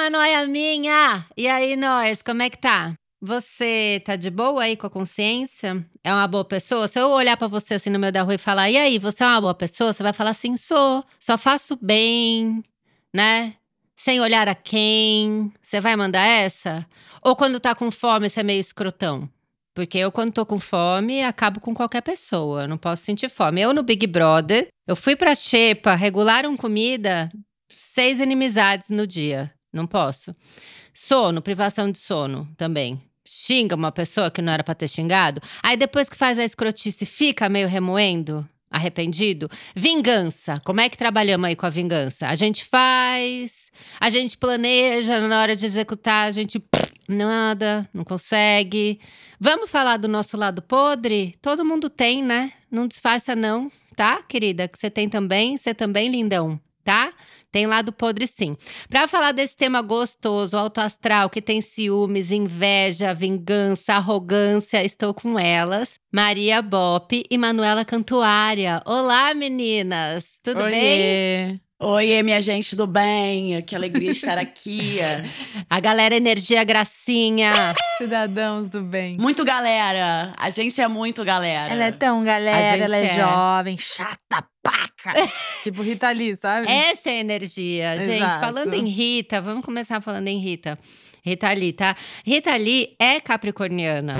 Uma noia minha! E aí, nós, como é que tá? Você tá de boa aí com a consciência? É uma boa pessoa? Se eu olhar para você assim no meio da rua e falar, e aí, você é uma boa pessoa? Você vai falar assim, sou, só faço bem, né? Sem olhar a quem. Você vai mandar essa? Ou quando tá com fome, você é meio escrotão? Porque eu, quando tô com fome, acabo com qualquer pessoa. Não posso sentir fome. Eu, no Big Brother, eu fui pra Xepa, regularam comida, seis inimizades no dia. Não posso. Sono, privação de sono também. Xinga uma pessoa que não era pra ter xingado. Aí depois que faz a escrotice, fica meio remoendo, arrependido. Vingança. Como é que trabalhamos aí com a vingança? A gente faz, a gente planeja, na hora de executar, a gente nada, não consegue. Vamos falar do nosso lado podre? Todo mundo tem, né? Não disfarça não, tá, querida? Que você tem também, você também, lindão, tá? Tem lado podre sim. Para falar desse tema gostoso, alto astral, que tem ciúmes, inveja, vingança, arrogância, estou com elas, Maria Bop e Manuela Cantuária. Olá, meninas! Tudo Oiê. bem? Oi, minha gente do bem, que alegria estar aqui. A galera Energia Gracinha. Cidadãos do bem. Muito galera, a gente é muito galera. Ela é tão galera, ela é, é. jovem, chata paca. tipo Rita Lee, sabe? Essa é a energia, gente. Exato. Falando em Rita, vamos começar falando em Rita. Rita Lee, tá? Rita Lee é capricorniana.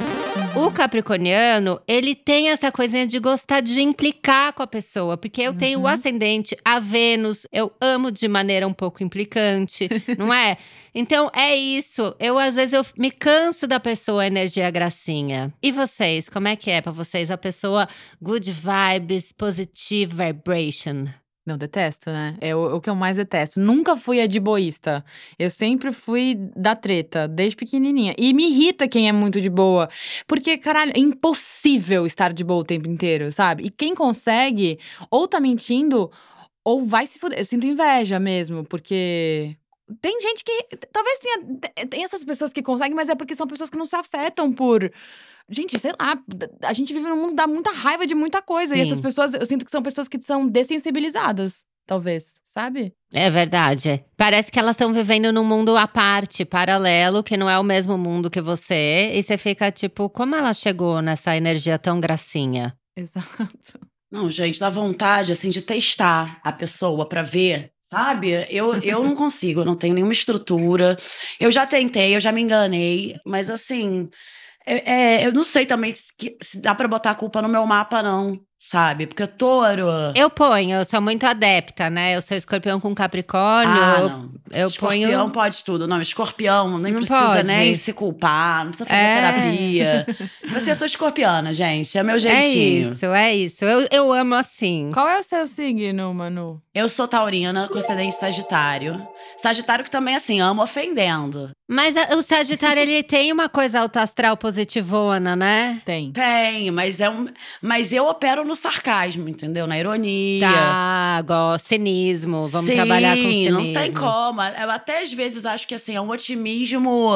O capricorniano, ele tem essa coisinha de gostar de implicar com a pessoa, porque eu tenho o ascendente a Vênus, eu amo de maneira um pouco implicante, não é? Então é isso. Eu às vezes eu me canso da pessoa energia gracinha. E vocês, como é que é pra vocês a pessoa good vibes, positive vibration? Não, detesto, né? É o, o que eu mais detesto. Nunca fui a de boísta. Eu sempre fui da treta, desde pequenininha. E me irrita quem é muito de boa. Porque, caralho, é impossível estar de boa o tempo inteiro, sabe? E quem consegue, ou tá mentindo, ou vai se fuder. Eu sinto inveja mesmo, porque. Tem gente que. Talvez tenha. Tem essas pessoas que conseguem, mas é porque são pessoas que não se afetam por. Gente, sei lá, a gente vive num mundo que dá muita raiva de muita coisa. E Sim. essas pessoas, eu sinto que são pessoas que são dessensibilizadas, talvez, sabe? É verdade. Parece que elas estão vivendo num mundo à parte, paralelo, que não é o mesmo mundo que você. E você fica tipo, como ela chegou nessa energia tão gracinha? Exato. Não, gente, dá vontade, assim, de testar a pessoa pra ver. Sabe? Eu, eu não consigo, eu não tenho nenhuma estrutura. Eu já tentei, eu já me enganei, mas assim, é, é, eu não sei também se, se dá pra botar a culpa no meu mapa, não, sabe? Porque touro. Eu ponho, eu sou muito adepta, né? Eu sou escorpião com capricórnio. Ah, não. eu escorpião ponho- pode tudo. Não, escorpião nem Não precisa pode. nem se culpar, não precisa fazer É. terapia. Você sou escorpiana, gente. É meu É jeitinho. isso, é isso. Eu, eu amo assim. Qual é o seu signo, Manu? Eu sou taurina com ascendente sagitário. Sagitário que também, assim, amo ofendendo. Mas a- o Sagitário, ele tem uma coisa alto astral positivona, né? Tem. Tem, mas é um. Mas eu opero no sarcasmo, entendeu? Na ironia. Tá. Cinismo. Vamos Sim, trabalhar com cinismo. Não tem como. Eu até às vezes acho que assim, é um otimismo.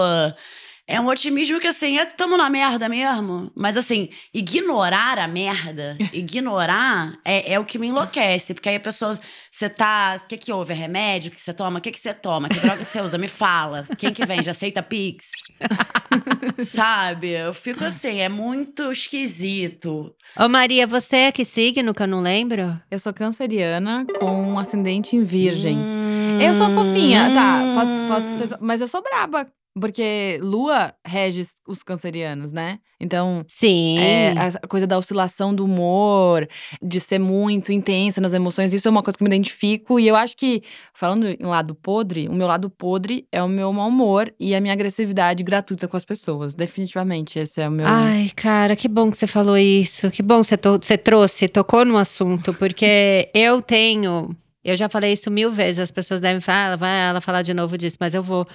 É um otimismo que assim, é, tamo na merda mesmo. Mas assim, ignorar a merda, ignorar é, é o que me enlouquece. Porque aí a pessoa, você tá. O que que houve? É remédio que você toma? O que que você toma? Que droga você usa? Me fala. Quem que vende? Aceita Pix? Sabe? Eu fico assim, é muito esquisito. Ô, Maria, você é que signo que eu não lembro? Eu sou canceriana com um ascendente em virgem. Hum, Eu sou fofinha, tá? Posso, posso ser- mas eu sou braba. Porque Lua rege os cancerianos, né? Então, Sim. é, a coisa da oscilação do humor, de ser muito intensa nas emoções, isso é uma coisa que eu me identifico. E eu acho que, falando em lado podre, o meu lado podre é o meu mau humor e a minha agressividade gratuita com as pessoas. Definitivamente, esse é o meu. Ai, cara, que bom que você falou isso. Que bom que você, to- você trouxe, tocou no assunto, porque eu tenho. Eu já falei isso mil vezes, as pessoas devem falar, "Ah, ela vai ela falar de novo disso, mas eu vou.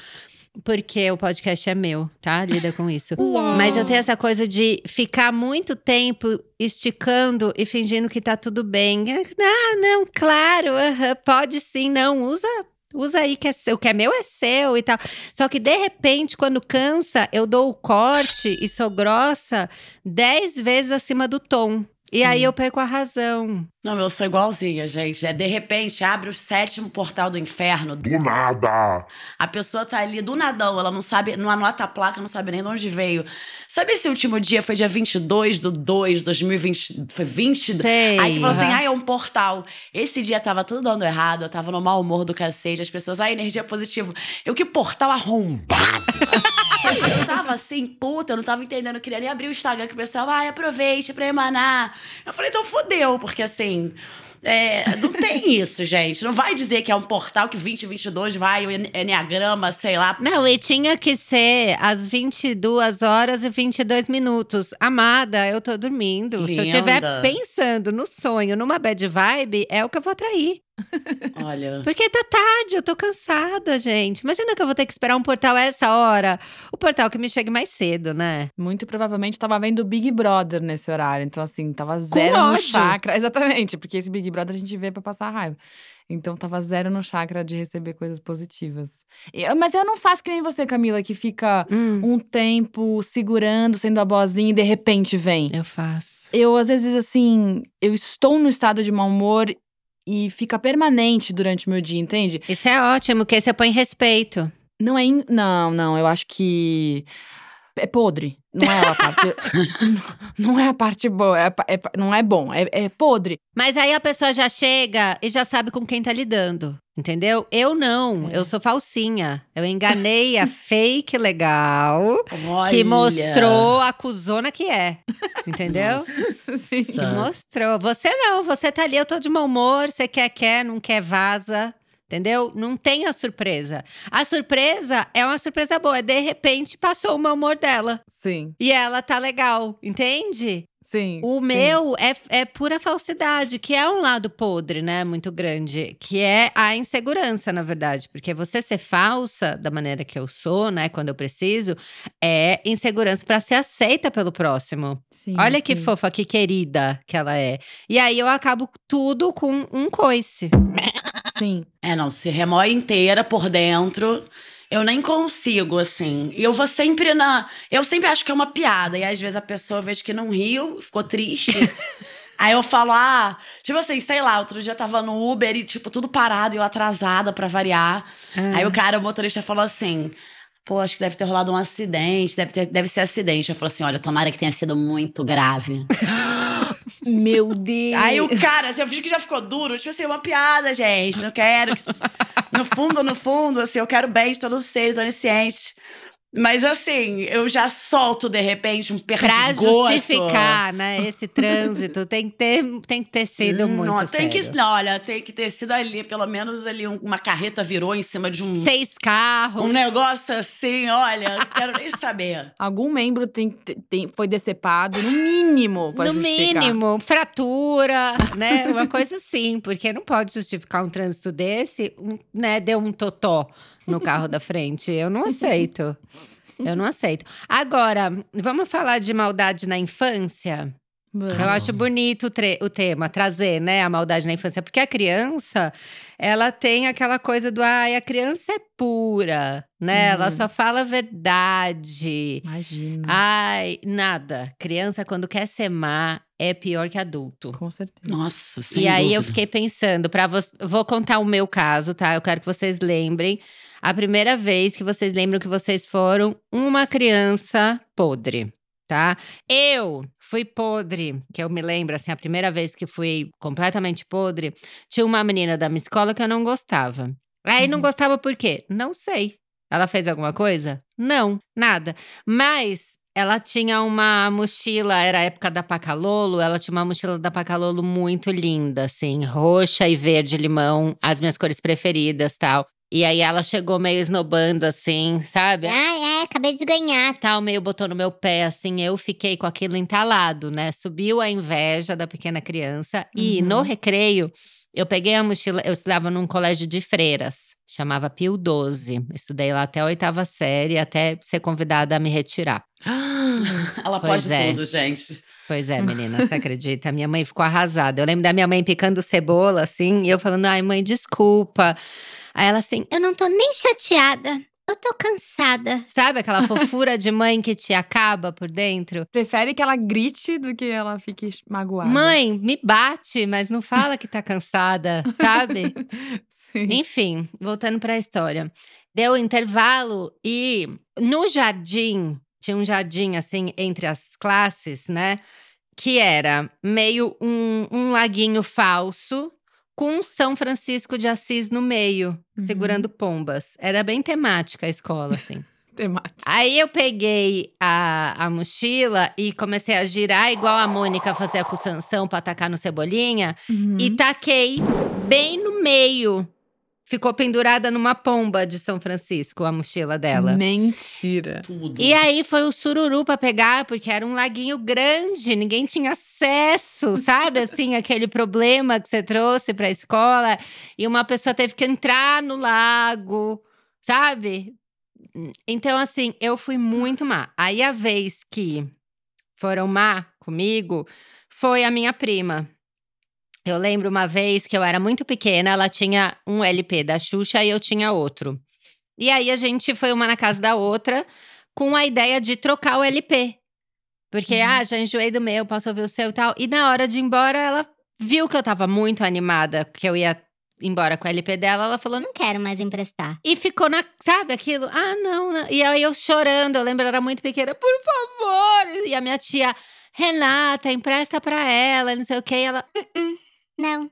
Porque o podcast é meu, tá? Lida com isso. Mas eu tenho essa coisa de ficar muito tempo esticando e fingindo que tá tudo bem. Ah, não, claro, aham, pode sim, não, usa. Usa aí que é seu, o que é meu é seu e tal. Só que de repente, quando cansa, eu dou o corte e sou grossa dez vezes acima do tom. E aí Sim. eu perco a razão. Não, eu sou igualzinha, gente. É, de repente, abre o sétimo portal do inferno. Do nada. A pessoa tá ali do nadão, ela não sabe, não anota a placa, não sabe nem de onde veio. Sabe esse último dia foi dia 22 do 2 de 2020? Foi 20? Sei. Aí que falou assim: Aham. ah, é um portal. Esse dia tava tudo dando errado, eu tava no mau humor do cacete, as pessoas, ah, energia positiva. Eu que portal arrombado. eu tava assim, puta, eu não tava entendendo, eu queria nem abrir o Instagram que o pessoal, ai, aproveite pra emanar. Eu falei, então fodeu, porque assim. É, não tem isso, gente. Não vai dizer que é um portal que 2022 vai, o Enneagrama, sei lá. Não, e tinha que ser às 22 horas e 22 minutos. Amada, eu tô dormindo. Se eu estiver Linda. pensando no sonho, numa bad vibe, é o que eu vou atrair. Olha. Porque tá tarde, eu tô cansada, gente. Imagina que eu vou ter que esperar um portal essa hora. O portal que me chegue mais cedo, né? Muito provavelmente tava vendo Big Brother nesse horário. Então, assim, tava zero no ódio. chakra. Exatamente, porque esse Big Brother a gente vê pra passar raiva. Então, tava zero no chakra de receber coisas positivas. E- mas eu não faço que nem você, Camila, que fica Hum, um tempo segurando, sendo a boazinha e de repente vem. eu faço. Eu, às vezes, assim, eu estou no estado de mau humor e fica permanente durante o meu dia, entende? Isso é ótimo, porque aí você põe respeito. Não é. in- Não, não, eu acho que. É podre. Não é a parte. não é a parte boa. é é não é bom. É, é podre. Mas aí a pessoa já chega e já sabe com quem tá lidando. Entendeu? Eu não, É. eu sou falsinha. Eu enganei a fake legal, Olha. que mostrou a cuzona que é. Entendeu? Sim. Que mostrou. Você não, você tá ali, eu tô de mau humor, você quer, quer, não quer, vaza. Entendeu? Não tem a surpresa. A surpresa é uma surpresa boa. De repente, passou o mau humor dela. Sim. E ela tá legal, entende? Sim. O sim. meu é, é pura falsidade, que é um lado podre, né? Muito grande. Que é a insegurança, na verdade. Porque você ser falsa da maneira que eu sou, né? Quando eu preciso, é insegurança pra ser aceita pelo próximo. Sim, Olha que sim. fofa, que querida que ela é. E aí eu acabo tudo com um coice. Sim. É, não, se remói inteira por dentro. Eu nem consigo, assim. E eu vou sempre na. Eu sempre acho que é uma piada. E às vezes a pessoa vejo que não riu, ficou triste. Aí eu falo, ah, tipo assim, sei lá, outro dia eu tava no Uber e, tipo, tudo parado e eu atrasada pra variar. Aí o cara, o motorista, falou assim: pô, acho que deve ter rolado um acidente, deve, ter, deve ser acidente. Eu falei assim: olha, tomara que tenha sido muito grave. Meu Deus. Aí o cara, assim, eu vi que já ficou duro. Tipo assim, uma piada, gente. Não quero. que- No fundo, no fundo, assim, eu quero bem de todos os seres oniscientes. Mas assim, eu já solto de repente um Pra perdigoto. justificar, né? Esse trânsito tem que ter, tem que ter sido muito não, tem sério. que, não, olha, tem que ter sido ali, pelo menos ali um- uma carreta virou em cima de um, Seis carros. um negócio assim, olha, não quero nem saber. Algum membro tem, tem, foi decepado, no mínimo, pra no justificar. mínimo, fratura, né? Uma coisa assim, porque não pode justificar um trânsito desse, um, né? Deu um totó no carro da frente. Eu não aceito. Eu não aceito. Agora, vamos falar de maldade na infância? Eu acho bonito o, tre- o tema, trazer, né, a maldade na infância. Porque a criança, ela tem aquela coisa do, ai, a criança é pura, né? Ela Uhum. só fala a verdade. Imagina. Ai, nada. Criança, quando quer ser má, é pior que adulto. Com certeza. Nossa, sem e aí eu dúvida. fiquei pensando, para vou contar o meu caso, tá? Eu quero que vocês lembrem a primeira vez que vocês lembram que vocês foram uma criança podre, tá? Eu fui podre, que eu me lembro assim, a primeira vez que fui completamente podre, tinha uma menina da minha escola que eu não gostava. Aí não Uhum. gostava por quê? Não sei. Ela fez alguma coisa? Não, nada. Mas ela tinha uma mochila, era a época da Pacalolo, ela tinha uma mochila da Pacalolo muito linda, assim, roxa e verde limão, as minhas cores preferidas, tal. E aí ela chegou meio esnobando, assim, sabe? Ah, é, acabei de ganhar. Tal, meio botou no meu pé, assim, eu fiquei com aquilo entalado, né? Subiu a inveja da pequena criança. E Uhum. no recreio, eu peguei a mochila, eu estudava num colégio de freiras, chamava Pio 12. Estudei lá até a oitava série, até ser convidada a me retirar. Ela Pois pode é. tudo, gente. Pois é, menina, você acredita? Minha mãe ficou arrasada. Eu lembro da minha mãe picando cebola, assim, e eu falando, ai, mãe, desculpa. Aí ela assim, Eu não tô nem chateada. Eu tô cansada. sabe aquela fofura de mãe que te acaba por dentro? Prefere que ela grite do que ela fique magoada. Mãe, me bate, mas não fala que tá cansada, sabe? Sim. Enfim, voltando para a história. Deu intervalo e no jardim, tinha um jardim assim entre as classes, né? Que era meio um, um laguinho falso com São Francisco de Assis no meio, Uhum. segurando pombas. Era bem temática a escola, assim. Temática. Aí eu peguei a, a mochila e comecei a girar igual a Mônica fazia com o Sansão pra atacar no Cebolinha. Uhum. E taquei bem no meio. Ficou pendurada numa pomba de São Francisco, a mochila dela. Mentira. Tudo. E aí foi o sururu pra pegar, porque era um laguinho grande, ninguém tinha acesso, sabe? Assim, aquele problema que você trouxe pra escola. E uma pessoa teve que entrar no lago, sabe? Então, assim, eu fui muito má. Aí a vez que foram má comigo foi a minha prima. Eu lembro uma vez que eu era muito pequena, ela tinha um LP da Xuxa e eu tinha outro. E aí a gente foi uma na casa da outra com a ideia de trocar o LP. Porque, Uhum. ah, já enjoei do meu, posso ouvir o seu e tal. E na hora de ir embora, ela viu que eu tava muito animada, que eu ia embora com o LP dela. Ela falou, Não quero mais emprestar. e ficou na, sabe aquilo? Ah, não, não. E aí eu chorando, eu lembro, eu era muito pequena, por favor. E a minha tia, Renata, empresta pra ela, não sei o quê. E ela, Não.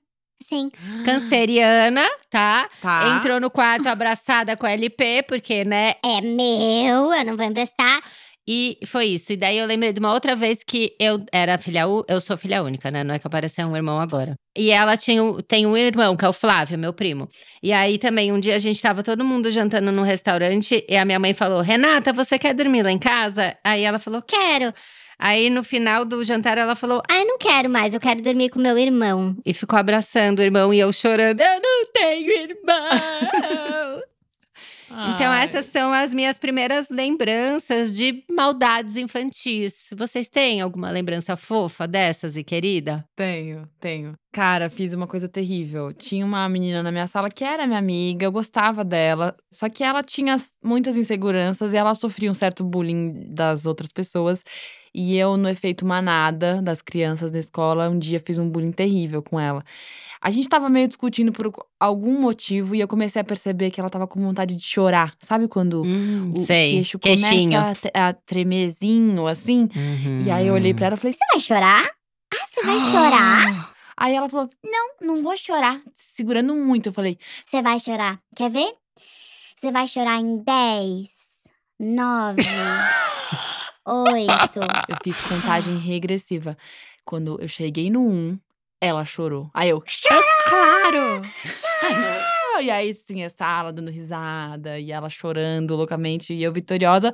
Sim. canceriana, tá? Tá. Entrou no quarto abraçada com a LP, porque, né? É meu, eu não vou emprestar. E foi isso. E daí eu lembrei de uma outra vez que eu era filha eu sou filha única, né? Não é que apareceu um irmão agora. E ela tinha, tem um irmão, que é o Flávio, meu primo. E aí também, um dia a gente tava todo mundo jantando num restaurante e a minha mãe falou: Renata, você quer dormir lá em casa? Aí ela falou: Quero. Aí no final do jantar ela falou: Ai, não quero mais, eu quero dormir com meu irmão. e ficou abraçando o irmão e eu chorando. Eu não tenho irmão. então, essas são as minhas primeiras lembranças de maldades infantis. Vocês têm alguma lembrança fofa dessas e querida? Tenho, tenho. Cara, fiz uma coisa terrível. Tinha uma menina na minha sala que era minha amiga, eu gostava dela, só que ela tinha muitas inseguranças e ela sofria um certo bullying das outras pessoas. E eu, no efeito manada das crianças na escola, um dia fiz um bullying terrível com ela. A gente tava meio discutindo por algum motivo e eu comecei a perceber que ela tava com vontade de chorar. Sabe quando Hum, o sei. queixo Queixinho. começa a, tre- a tremezinho, assim? Uhum. E aí eu olhei pra ela e falei, Você vai chorar? Ah, você vai chorar? Aí ela falou, Não, não vou chorar. segurando muito. Eu falei, Você vai chorar. Quer ver? Você vai chorar em 10, 9, 8. eu fiz contagem regressiva. Quando eu cheguei no 1, ela chorou. Aí eu, Claro! "Ah!" e aí sim, a sala dando risada, e ela chorando loucamente, e eu vitoriosa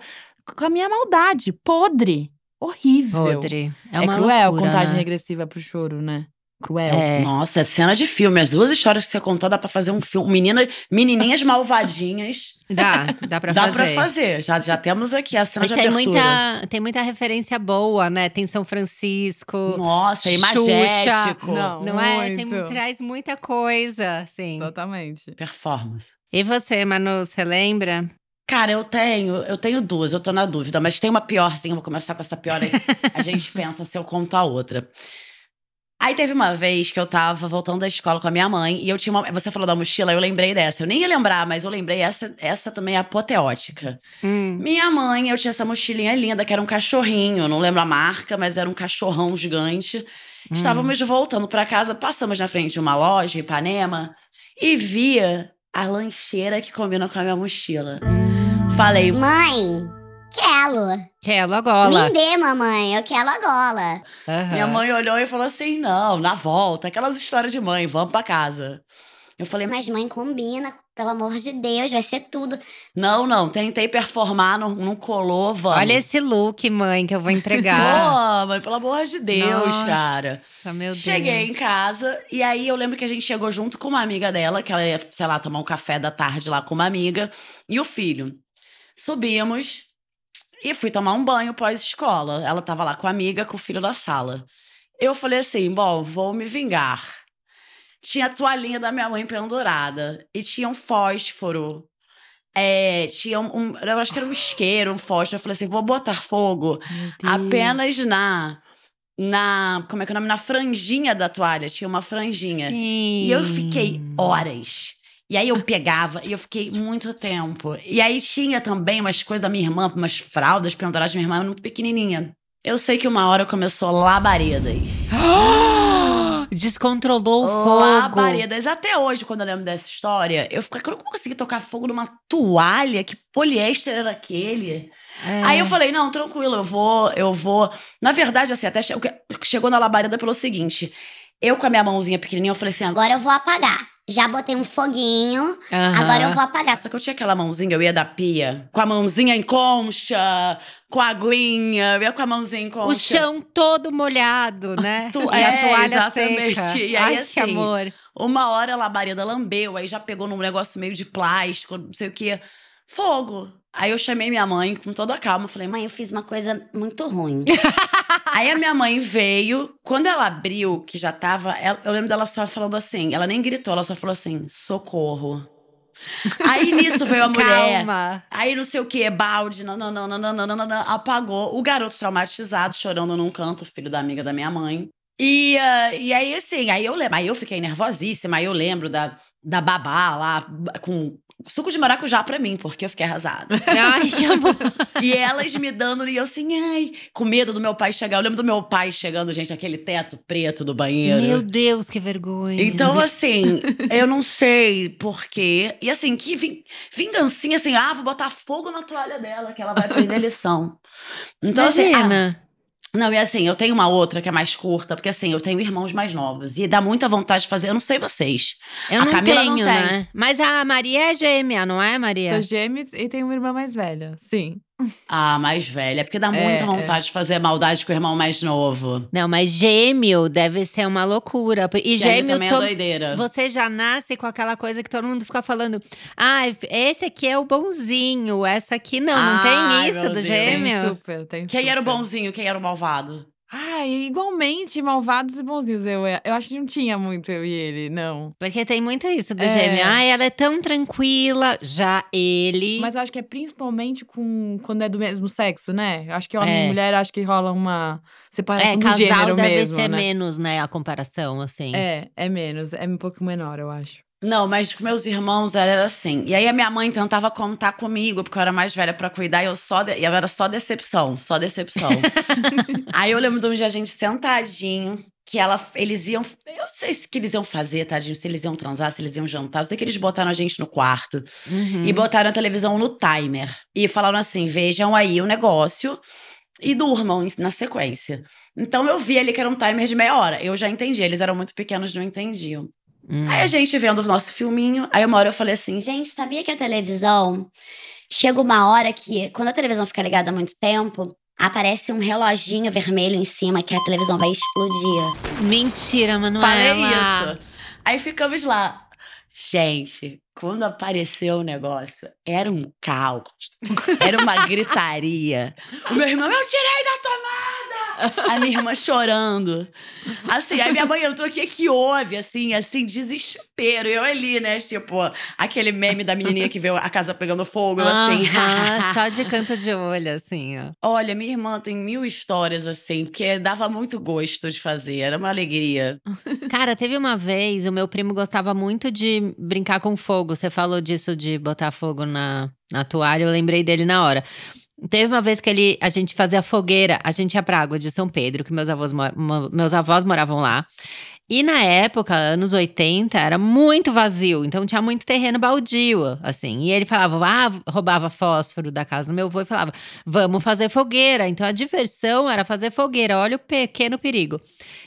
com a minha maldade, podre, horrível. Podre. É, É, uma cruel loucura, contagem né? regressiva pro choro, né? Cruel. É. Nossa, é cena de filme. As duas histórias que você contou dá pra fazer um filme. Menina, menininhas malvadinhas. Dá, dá pra dá fazer. pra fazer. Já, já temos aqui a cena E de tem abertura. muita, tem muita referência boa, né? Tem São Francisco. Nossa, e Xuxa. Majestic. Não. Não é? Tem, traz muita coisa, assim. Totalmente. Performance. E você, Manu, você lembra? Cara, eu tenho, eu tenho duas, eu tô na dúvida, mas tem uma pior, sim, eu vou começar com essa pior aí. a gente pensa se eu conto a outra. Aí teve uma vez que eu tava voltando da escola com a minha mãe e eu tinha uma. Você falou da mochila, eu lembrei dessa. Eu nem ia lembrar, mas eu lembrei, essa, essa também é apoteótica. Hum. Minha mãe, eu tinha essa mochilinha linda, que era um cachorrinho, não lembro a marca, mas era um cachorrão gigante. Estávamos voltando pra casa, passamos na frente de uma loja, em Ipanema, e via a lancheira que combina com a minha mochila. Falei, Mãe, quero. Quero a gola. Me dê, mamãe, eu quero a gola. Aham. minha mãe olhou e falou assim: não, na volta, aquelas histórias de mãe, vamos pra casa. Eu falei, Mas mãe, combina, pelo amor de Deus, vai ser tudo. não, não, tentei performar, não, não colou, vamos. Olha esse look, mãe, que eu vou entregar. Pô, mas pelo amor de Deus, Nossa. cara. Meu Deus. Cheguei em casa e aí eu lembro que a gente chegou junto com uma amiga dela, que ela ia, sei lá, tomar um café da tarde lá com uma amiga, e o filho. Subimos e fui tomar um banho pós-escola. Ela tava lá com a amiga, com o filho da sala. Eu falei assim: bom, vou me vingar. Tinha a toalhinha da minha mãe pendurada e tinha um fósforo. É, tinha um, um- eu acho que era um isqueiro, um fósforo. Eu falei assim: vou botar fogo apenas na na como é que é o nome na franjinha da toalha tinha uma franjinha Sim. e eu fiquei horas e aí eu pegava e eu fiquei muito tempo e aí tinha também umas coisas da minha irmã umas fraldas penduradas minha irmã era muito pequenininha eu sei que uma hora começou labaredas Descontrolou o fogo. labaredas até hoje quando eu lembro dessa história eu fico eu não consegui tocar fogo numa toalha que poliéster era aquele É. Aí eu falei, não, tranquilo, eu vou, eu vou. Na verdade, assim, até che- chegou na labareda pelo seguinte. Eu com a minha mãozinha pequenininha, eu falei assim, agora. Eu vou apagar. Já botei um foguinho, Aham. agora eu vou apagar. Só que eu tinha aquela mãozinha, eu ia da pia, com a mãozinha em concha, com a aguinha, eu ia com a mãozinha em concha. O chão todo molhado, né? Tu- e a é, toalha exatamente. seca. E aí, Ai, assim, que amor. Uma hora a labareda lambeu, aí já pegou num negócio meio de plástico, não sei o quê. Fogo. Aí eu chamei minha mãe com toda a calma, falei: "Mãe, eu fiz uma coisa muito ruim". Aí a minha mãe veio, quando ela abriu, que já tava, ela, eu lembro dela só falando assim, ela nem gritou, ela só falou assim: "Socorro". Aí nisso veio a mulher. Calma. Aí não sei o que, balde, não, não, não, não, não, não, não, apagou. O garoto traumatizado, chorando num canto, filho da amiga da minha mãe. E, uh, e aí, assim, aí eu lembro, aí eu fiquei nervosíssima, aí eu lembro da, da babá lá com suco de maracujá pra mim, porque eu fiquei arrasada. Ai, que amor. E elas me dando, e eu assim, ai, com medo do meu pai chegar. Eu lembro do meu pai chegando, gente, aquele teto preto do banheiro. Meu Deus, que vergonha. Então, assim, eu não sei porquê. E assim, que vin- vingancinha, assim, ah, vou botar fogo na toalha dela, que ela vai aprender lição. Então, assim, ah, Imagina. Não, e assim, eu tenho uma outra que é mais curta, porque assim, eu tenho irmãos mais novos. E dá muita vontade de fazer. Eu não sei vocês. eu a não Camila tenho, não tem. né? Mas a Maria é gêmea, não é, Maria? Sou gêmea e tenho uma irmã mais velha. Sim. Ah, mais velha, porque dá É, muita é. vontade de fazer maldade com o irmão mais novo. Não, mas gêmeo deve ser uma loucura. E gêmeo, também to- é doideira. você já nasce com aquela coisa que todo mundo fica falando. Ah, esse aqui é o bonzinho, essa aqui não. Não Ai, tem meu isso do Deus. Tem gêmeo? super, tem Quem era o bonzinho, quem era o malvado? Ah, igualmente malvados e bonzinhos. Eu, eu acho que não tinha muito eu e ele, não. Porque tem muito isso do É. gêmeo. Ah, ela é tão tranquila. Já ele. Mas eu acho que é principalmente com quando é do mesmo sexo, né? Eu acho que homem É. e mulher, acho que rola uma separação é, do casal gênero deve mesmo, ser né? menos, né? A comparação, assim. É, é menos. É um pouco menor, eu acho. Não, mas com meus irmãos era assim. E aí a minha mãe tentava contar comigo, porque eu era mais velha pra cuidar, e eu só de- e eu era só decepção, só decepção. aí eu lembro de um dia a gente sentadinho, que ela, eles iam, eu não sei se que eles iam fazer, tadinho, se eles iam transar, se eles iam jantar, eu sei que eles botaram a gente no quarto Uhum. e botaram a televisão no timer e falaram assim: "Vejam aí o negócio e durmam na sequência". Então eu vi ali que era um timer de meia hora. Eu já entendi, eles eram muito pequenos, não entendiam. Hum. Aí a gente vendo o nosso filminho, aí uma hora eu falei assim, gente, sabia que a televisão chega uma hora que, quando a televisão fica ligada há muito tempo, aparece um reloginho vermelho em cima que a televisão vai explodir. Mentira, Manuela. falei isso. Aí ficamos lá. Gente, quando apareceu o negócio, era um caos. Era uma gritaria. O meu irmão, eu tirei da tomada! A minha irmã chorando. Assim, aí minha mãe entrou, o que que houve? Assim, assim, desespero. Eu ali, né, tipo, aquele meme da menininha que vê a casa pegando fogo, eu assim. Aham, só de canto de olho, assim, ó. Olha, minha irmã tem mil histórias, assim, porque dava muito gosto de fazer, era uma alegria. Cara, teve uma vez, o meu primo gostava muito de brincar com fogo. Você falou disso de botar fogo na, na toalha, eu lembrei dele na hora. Teve uma vez que ele, a gente fazia fogueira, a gente ia pra Água de São Pedro, que meus avós, meus avós moravam lá. E na época, anos 80, era muito vazio, então tinha muito terreno baldio, assim. E ele falava, ah, roubava fósforo da casa do meu avô e falava, vamos fazer fogueira. Então a diversão era fazer fogueira, olha o pequeno perigo.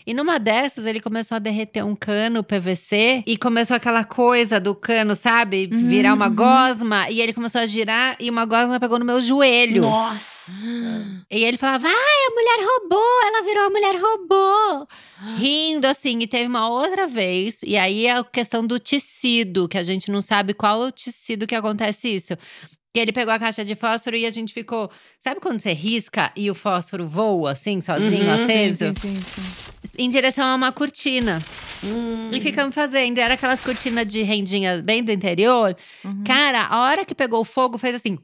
E numa dessas, ele começou a derreter um cano PVC e começou aquela coisa do cano, sabe? Virar uma Uhum. gosma. E ele começou a girar e uma gosma pegou no meu joelho. Nossa. E ele falava, ai, a mulher roubou, ela virou a mulher robô. Rindo assim, e teve uma outra vez, e aí a questão do tecido, que a gente não sabe qual é o tecido que acontece isso. Que ele pegou a caixa de fósforo e a gente ficou. Sabe quando você risca e o fósforo voa assim, sozinho, Uhum, aceso? Sim, sim, sim. Em direção a uma cortina. Hum. E ficamos fazendo. Era aquelas cortinas de rendinha bem do interior. Uhum. Cara, a hora que pegou o fogo, fez assim.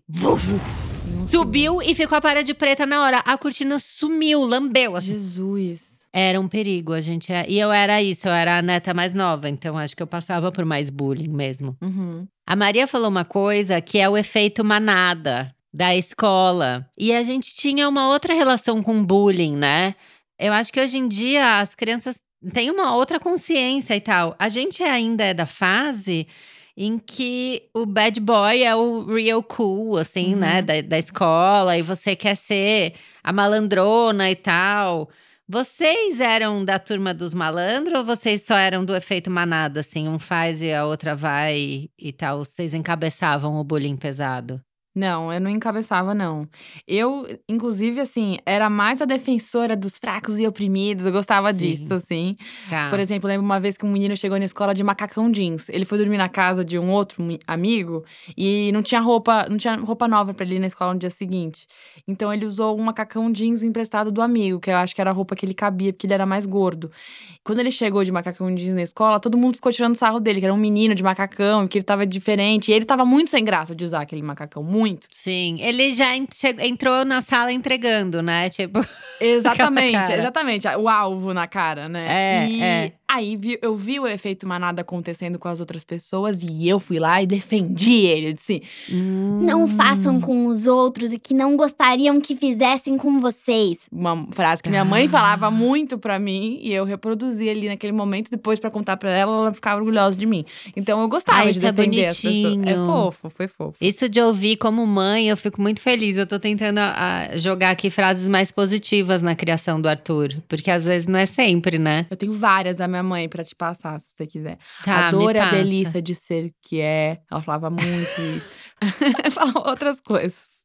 Subiu e ficou a parede preta na hora. A cortina sumiu, lambeu. Assim. Jesus. Era um perigo, a gente. é- E eu era isso, eu era a neta mais nova, então acho que eu passava por mais bullying mesmo. Uhum. A Maria falou uma coisa que é o efeito manada da escola. E a gente tinha uma outra relação com bullying, né? Eu acho que hoje em dia as crianças têm uma outra consciência e tal. A gente ainda é da fase em que o bad boy é o real cool, assim, Uhum. né? Da, da escola, e você quer ser a malandrona e tal. Vocês eram da turma dos malandros ou vocês só eram do efeito manada, assim? Um faz e a outra vai e tal? Vocês encabeçavam o bullying pesado? Não, eu não encabeçava, não. Eu, inclusive, assim, era mais a defensora dos fracos e oprimidos. Eu gostava Sim. disso, assim. Tá. Por exemplo, lembro uma vez que um menino chegou na escola de macacão jeans. Ele foi dormir na casa de um outro mi- amigo e não tinha roupa, não tinha roupa nova pra ele ir na escola no dia seguinte. Então ele usou um macacão jeans emprestado do amigo, que eu acho que era a roupa que ele cabia, porque ele era mais gordo. Quando ele chegou de macacão jeans na escola, todo mundo ficou tirando sarro dele, que era um menino de macacão, que ele tava diferente. E ele tava muito sem graça de usar aquele macacão, muito. Sim, ele já entrou na sala entregando, né? Tipo, Exatamente, exatamente. O alvo na cara, né? É, e é. Aí vi- eu vi o efeito manada acontecendo com as outras pessoas e eu fui lá e defendi ele. Eu disse: Não façam com os outros e que não gostariam que fizessem com vocês. uma frase que minha Ah. mãe falava muito pra mim e eu reproduzi ali naquele momento. Depois, pra contar pra ela, ela ficava orgulhosa de mim. Então eu gostava Ah, de é defender as pessoas. É fofo, foi fofo. Isso de ouvir como mãe, eu fico muito feliz. Eu tô tentando a- a jogar aqui frases mais positivas na criação do Arthur. Porque às vezes não é sempre, né? Eu tenho várias da minha mãe pra te passar, se você quiser. Tá, a dor é a delícia de ser que é. Ela falava muito isso. Falava outras coisas.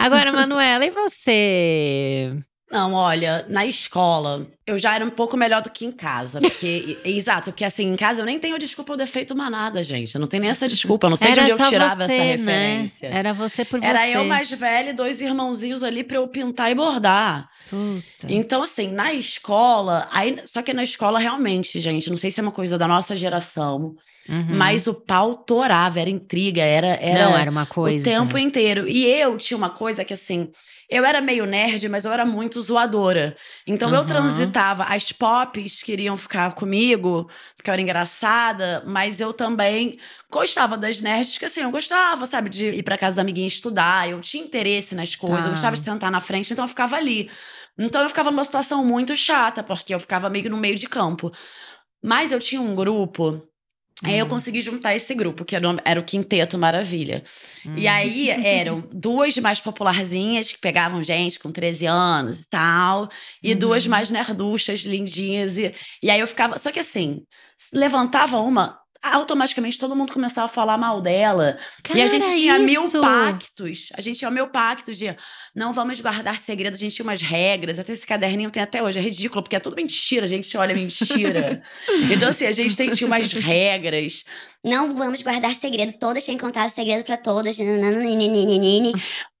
Agora, Manuela, e você? Não, olha, na escola, eu já era um pouco melhor do que em casa. Porque, exato, porque assim, em casa eu nem tenho desculpa ou defeito manada, gente. Eu não tenho nem essa desculpa. Eu não sei de onde eu tirava você, essa né? referência. Era você por Era você. eu mais velha e dois irmãozinhos ali pra eu pintar e bordar. Puta. Então, assim, na escola, aí, só que na escola, realmente, gente, não sei se é uma coisa da nossa geração, Uhum. mas o pau torava, era intriga, era, era, Não, era uma coisa. o tempo inteiro. E eu tinha uma coisa que, assim, eu era meio nerd, mas eu era muito zoadora. Então eu Aham. transitava, as pops queriam ficar comigo, porque eu era engraçada, mas eu também gostava das nerds, porque assim, eu gostava, sabe, de ir pra casa da amiguinha estudar, eu tinha interesse nas coisas, Tá. eu gostava de sentar na frente, então eu ficava ali. Então eu ficava numa situação muito chata, porque eu ficava meio no meio de campo. Mas eu tinha um grupo. Aí eu Hum. consegui juntar esse grupo, que era, o- era o Quinteto Maravilha. E Hum. aí eram duas mais popularzinhas, que pegavam gente com 13 anos e tal, e Uhum. duas mais nerduchas, lindinhas. E, e aí eu ficava. Só que assim, levantava uma, automaticamente todo mundo começava a falar mal dela. e a gente Cara, tinha mil isso! pactos. A gente tinha mil pactos de não vamos guardar segredos. A gente tinha umas regras. Até esse caderninho tem até hoje. É ridículo, porque é tudo mentira. A gente olha mentira. então, assim, a gente tem, tinha umas regras. Não vamos guardar segredo. Todas têm que contar o segredo pra todas.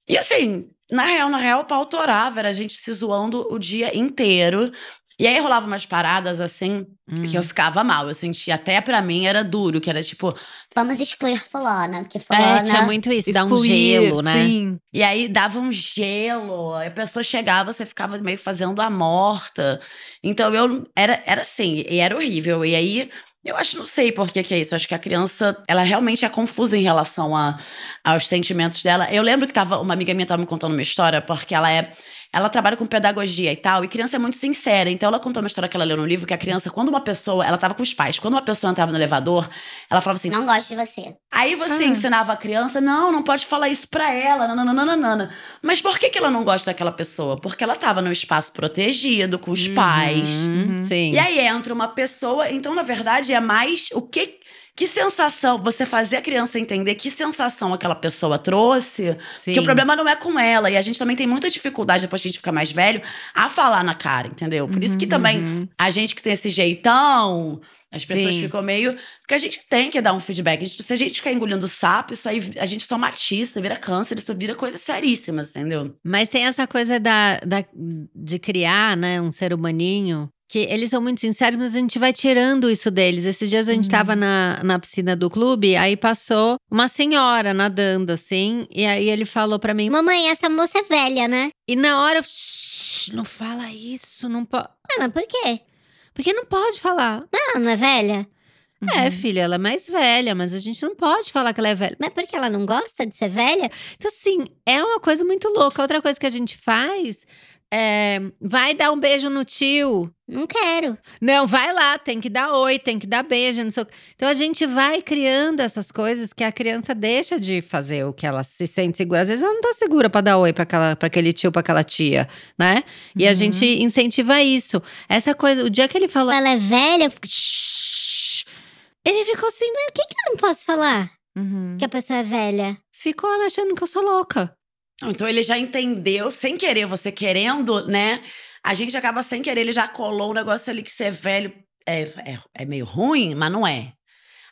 E assim, na real, na real, o pau torava. Era a gente se zoando o dia inteiro. E aí rolava umas paradas assim Hum. que eu ficava mal. Eu sentia até pra mim era duro, que era tipo. Vamos excluir fulana, porque É, fulana... tinha muito isso, dá um Excluir, gelo, né? Sim. E aí dava um gelo, a pessoa chegava, você ficava meio fazendo a morta. Então eu era, era assim, e era horrível. E aí Eu acho, não sei por que, que é isso. Eu acho que a criança, ela realmente é confusa em relação a, aos sentimentos dela. Eu lembro que tava, uma amiga minha tava me contando uma história, porque ela é. Ela trabalha com pedagogia e tal, e criança é muito sincera. Então ela contou uma história que ela leu no livro, que a criança, quando uma pessoa, ela tava com os pais, quando uma pessoa entrava no elevador, ela falava assim: Não gosto de você. Aí você Ah. ensinava a criança, não, não pode falar isso pra ela, nananana. Mas por que, que ela não gosta daquela pessoa? Porque ela tava num espaço protegido, com os pais. Uhum, Sim. E aí entra uma pessoa, então na verdade é mais o que que sensação você fazer a criança entender que sensação aquela pessoa trouxe, sim. que o problema não é com ela e a gente também tem muita dificuldade depois que a gente fica mais velho a falar na cara, entendeu? Por isso que também Uhum. a gente que tem esse jeitão, as pessoas Sim. ficam meio. Porque a gente tem que dar um feedback. A gente- se a gente ficar engolindo sapo, isso aí a gente somatiza, vira câncer, isso vira coisas seríssimas, entendeu? Mas tem essa coisa da, da- de criar, né, um ser humaninho. Que eles são muito sinceros, mas a gente vai tirando isso deles. Esses dias a gente Uhum. tava na, na piscina do clube, aí passou uma senhora nadando, assim, e aí ele falou pra mim. Mamãe, essa moça é velha, né? E na hora, eu, "Shh, não fala isso, não pode. Ah, mas por quê? Porque não pode falar. Ela não é velha? É, filha, ela é mais velha, mas a gente não pode falar que ela é velha. Mas porque ela não gosta de ser velha? Então, assim, é uma coisa muito louca. Outra coisa que a gente faz é. Vai dar um beijo no tio. Não quero. Não, vai lá, tem que dar oi, tem que dar beijo, não sei o. Então a gente vai criando essas coisas que a criança deixa de fazer o que ela se sente segura. Às vezes ela não tá segura pra dar oi pra aquele tio, pra aquela tia, né? E a Uhum. gente incentiva isso. Essa coisa, o dia que ele falou. Ela é velha? Ele ficou assim, Por que, que eu não posso falar Uhum. que a pessoa é velha? ficou achando que eu sou louca. Então ele já entendeu, sem querer, você querendo, né? A gente acaba sem querer, ele já colou um negócio ali que ser velho é, é, é meio ruim, mas não é.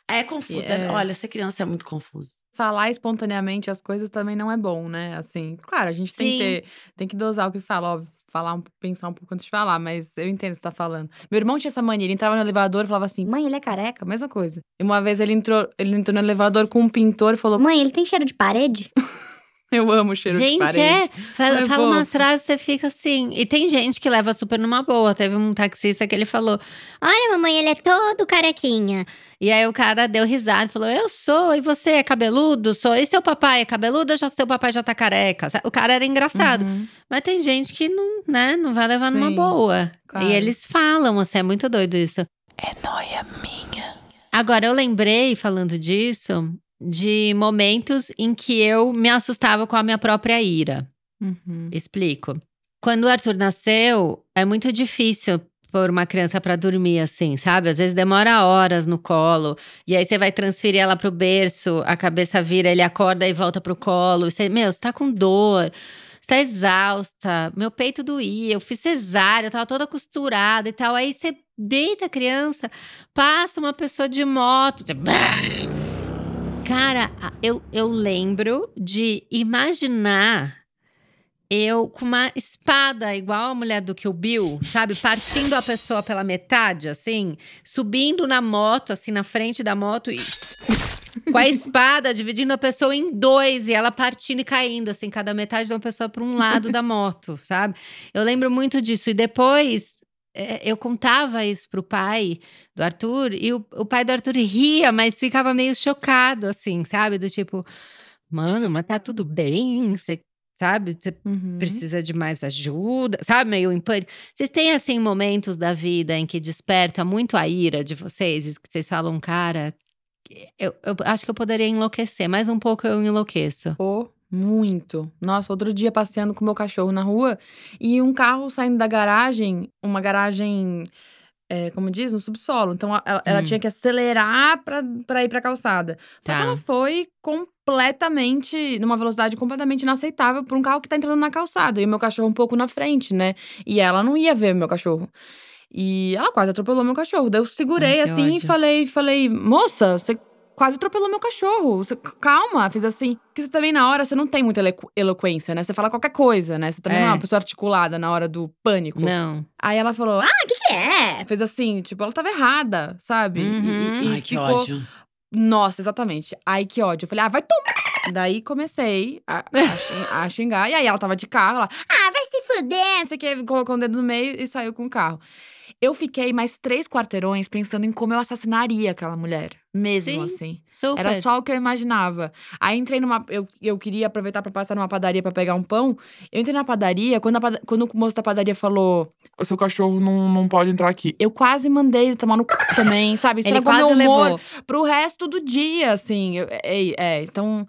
É confuso. É. Olha, ser criança é muito confuso. Falar espontaneamente as coisas também não é bom, né? Assim, claro, a gente tem Sim. que ter, tem que dosar o que fala, óbvio, falar, pensar um pouco antes de falar, mas eu entendo o que você tá falando. Meu irmão tinha essa mania, ele entrava no elevador e falava assim: "Mãe, ele é careca", mesma coisa. E uma vez ele entrou, ele entrou no elevador com um pintor e falou: Mãe, ele tem cheiro de parede? "Eu amo o cheiro de gente, parede". é. Fala, É fala umas frases, você fica assim. E tem gente que leva super numa boa. Teve um taxista que ele falou. Olha, mamãe, ele é todo carequinha. E aí o cara deu risada e falou: Eu sou, e você é cabeludo? Sou. E seu papai é cabeludo já, seu papai já tá careca? O cara era engraçado. Uhum. Mas tem gente que não, né, não vai levar numa Sim, boa. claro. E eles falam, assim, é muito doido isso. É noia minha. Agora, eu lembrei, falando disso, de momentos em que eu me assustava com a minha própria ira. Uhum. Explico. Quando o Arthur nasceu, é muito difícil pôr uma criança pra dormir assim, sabe? Às vezes demora horas no colo, e aí você vai transferir ela pro berço, a cabeça vira, ele acorda e volta pro colo. E Você, meu, você tá com dor, você tá exausta, meu peito doía, eu fiz cesárea, eu tava toda costurada e tal. Aí você deita a criança, passa uma pessoa de moto. você- Cara, eu, eu lembro de imaginar eu com uma espada igual a mulher do Kill Bill, sabe? Partindo a pessoa pela metade, assim, subindo na moto, assim, na frente da moto e com a espada dividindo a pessoa em dois e ela partindo e caindo, assim, cada metade de uma pessoa para um lado da moto, sabe? Eu lembro muito disso. E depois eu contava isso pro pai do Arthur e o, o pai do Arthur ria, mas ficava meio chocado, assim, sabe? Do tipo, mano, mas tá tudo bem? Você, sabe? Você Uhum. precisa de mais ajuda, sabe? Meio em pânico. Vocês têm, assim, momentos da vida em que desperta muito a ira de vocês? e que vocês falam, cara, eu, eu acho que eu poderia enlouquecer. Mais um pouco eu enlouqueço. Pô, muito. Nossa, outro dia passeando com meu cachorro na rua e um carro saindo da garagem, uma garagem, é, como diz, no subsolo. Então ela, ela Hum. tinha que acelerar pra, pra ir pra calçada. Só Tá. que ela foi completamente, numa velocidade completamente inaceitável pra um carro que tá entrando na calçada. E o meu cachorro um pouco na frente, né? E ela não ia ver o meu cachorro. E ela quase atropelou meu cachorro. Daí eu segurei Ai, assim e ódio. falei, falei, moça, você quase atropelou meu cachorro. Você- calma, fiz assim. Porque você também, na hora, você não tem muita eloqu- eloquência, né? Você fala qualquer coisa, né? Você também não é É. uma pessoa articulada na hora do pânico. Não. Aí ela falou, ah, o que, que é? Fez assim, tipo, ela tava errada, sabe? E- e- Uhum. e Ai, que ficou- ódio. Nossa, exatamente. Aí que ódio. Eu falei, ah, vai tomar. Daí comecei a, a xing- a xingar. E aí ela tava de carro, ela, ah, vai se fuder. O que, colocou o dedo no meio e saiu com o carro. Eu fiquei mais três quarteirões pensando em como eu assassinaria aquela mulher. Mesmo Sim. assim. Super. Era só o que eu imaginava. Aí entrei numa. Eu, eu queria aproveitar pra passar numa padaria pra pegar um pão. Eu entrei na padaria, quando, a quando o moço da padaria falou, O seu cachorro não, não pode entrar aqui. eu quase mandei ele tomar no c também, sabe? Ele Estragou quase meu humor levou. pro resto do dia, assim. Eu- É, é, então.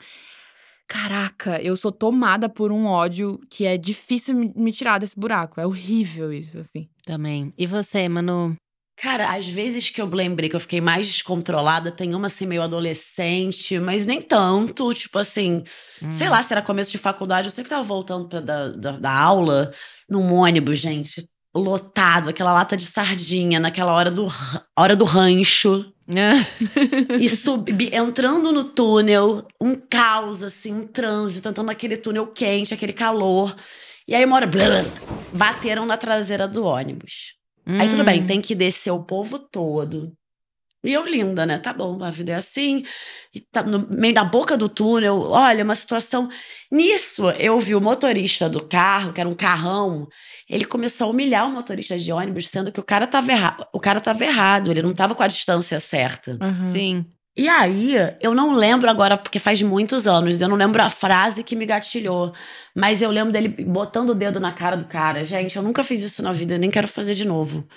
Caraca, eu sou tomada por um ódio que é difícil me, tirar desse buraco. É horrível isso, assim. Também. E você, Manu? Cara, às vezes que eu lembrei que eu fiquei mais descontrolada, tem uma assim meio adolescente, mas nem tanto, tipo assim, Hum. sei lá, se era começo de faculdade, eu sei que tava voltando pra, da, da, da aula, num ônibus, gente, lotado, aquela lata de sardinha, naquela hora do, ra- hora do rancho, e subi, entrando no túnel, um caos, assim, um trânsito, entrando naquele túnel quente, aquele calor, e aí uma hora, blá, bateram na traseira do ônibus. Aí tudo bem, Hum. tem que descer o povo todo. E eu linda, né? Tá bom, a vida é assim. E tá no meio da boca do túnel, olha, uma situação. Nisso, eu vi o motorista do carro, que era um carrão, ele começou a humilhar o motorista de ônibus, sendo que o cara tava errado. O cara tava errado, ele não tava com a distância certa. Aham. Sim. E aí, eu não lembro agora, porque faz muitos anos, eu não lembro a frase que me gatilhou. Mas eu lembro dele botando o dedo na cara do cara. Gente, eu nunca fiz isso na vida, nem quero fazer de novo.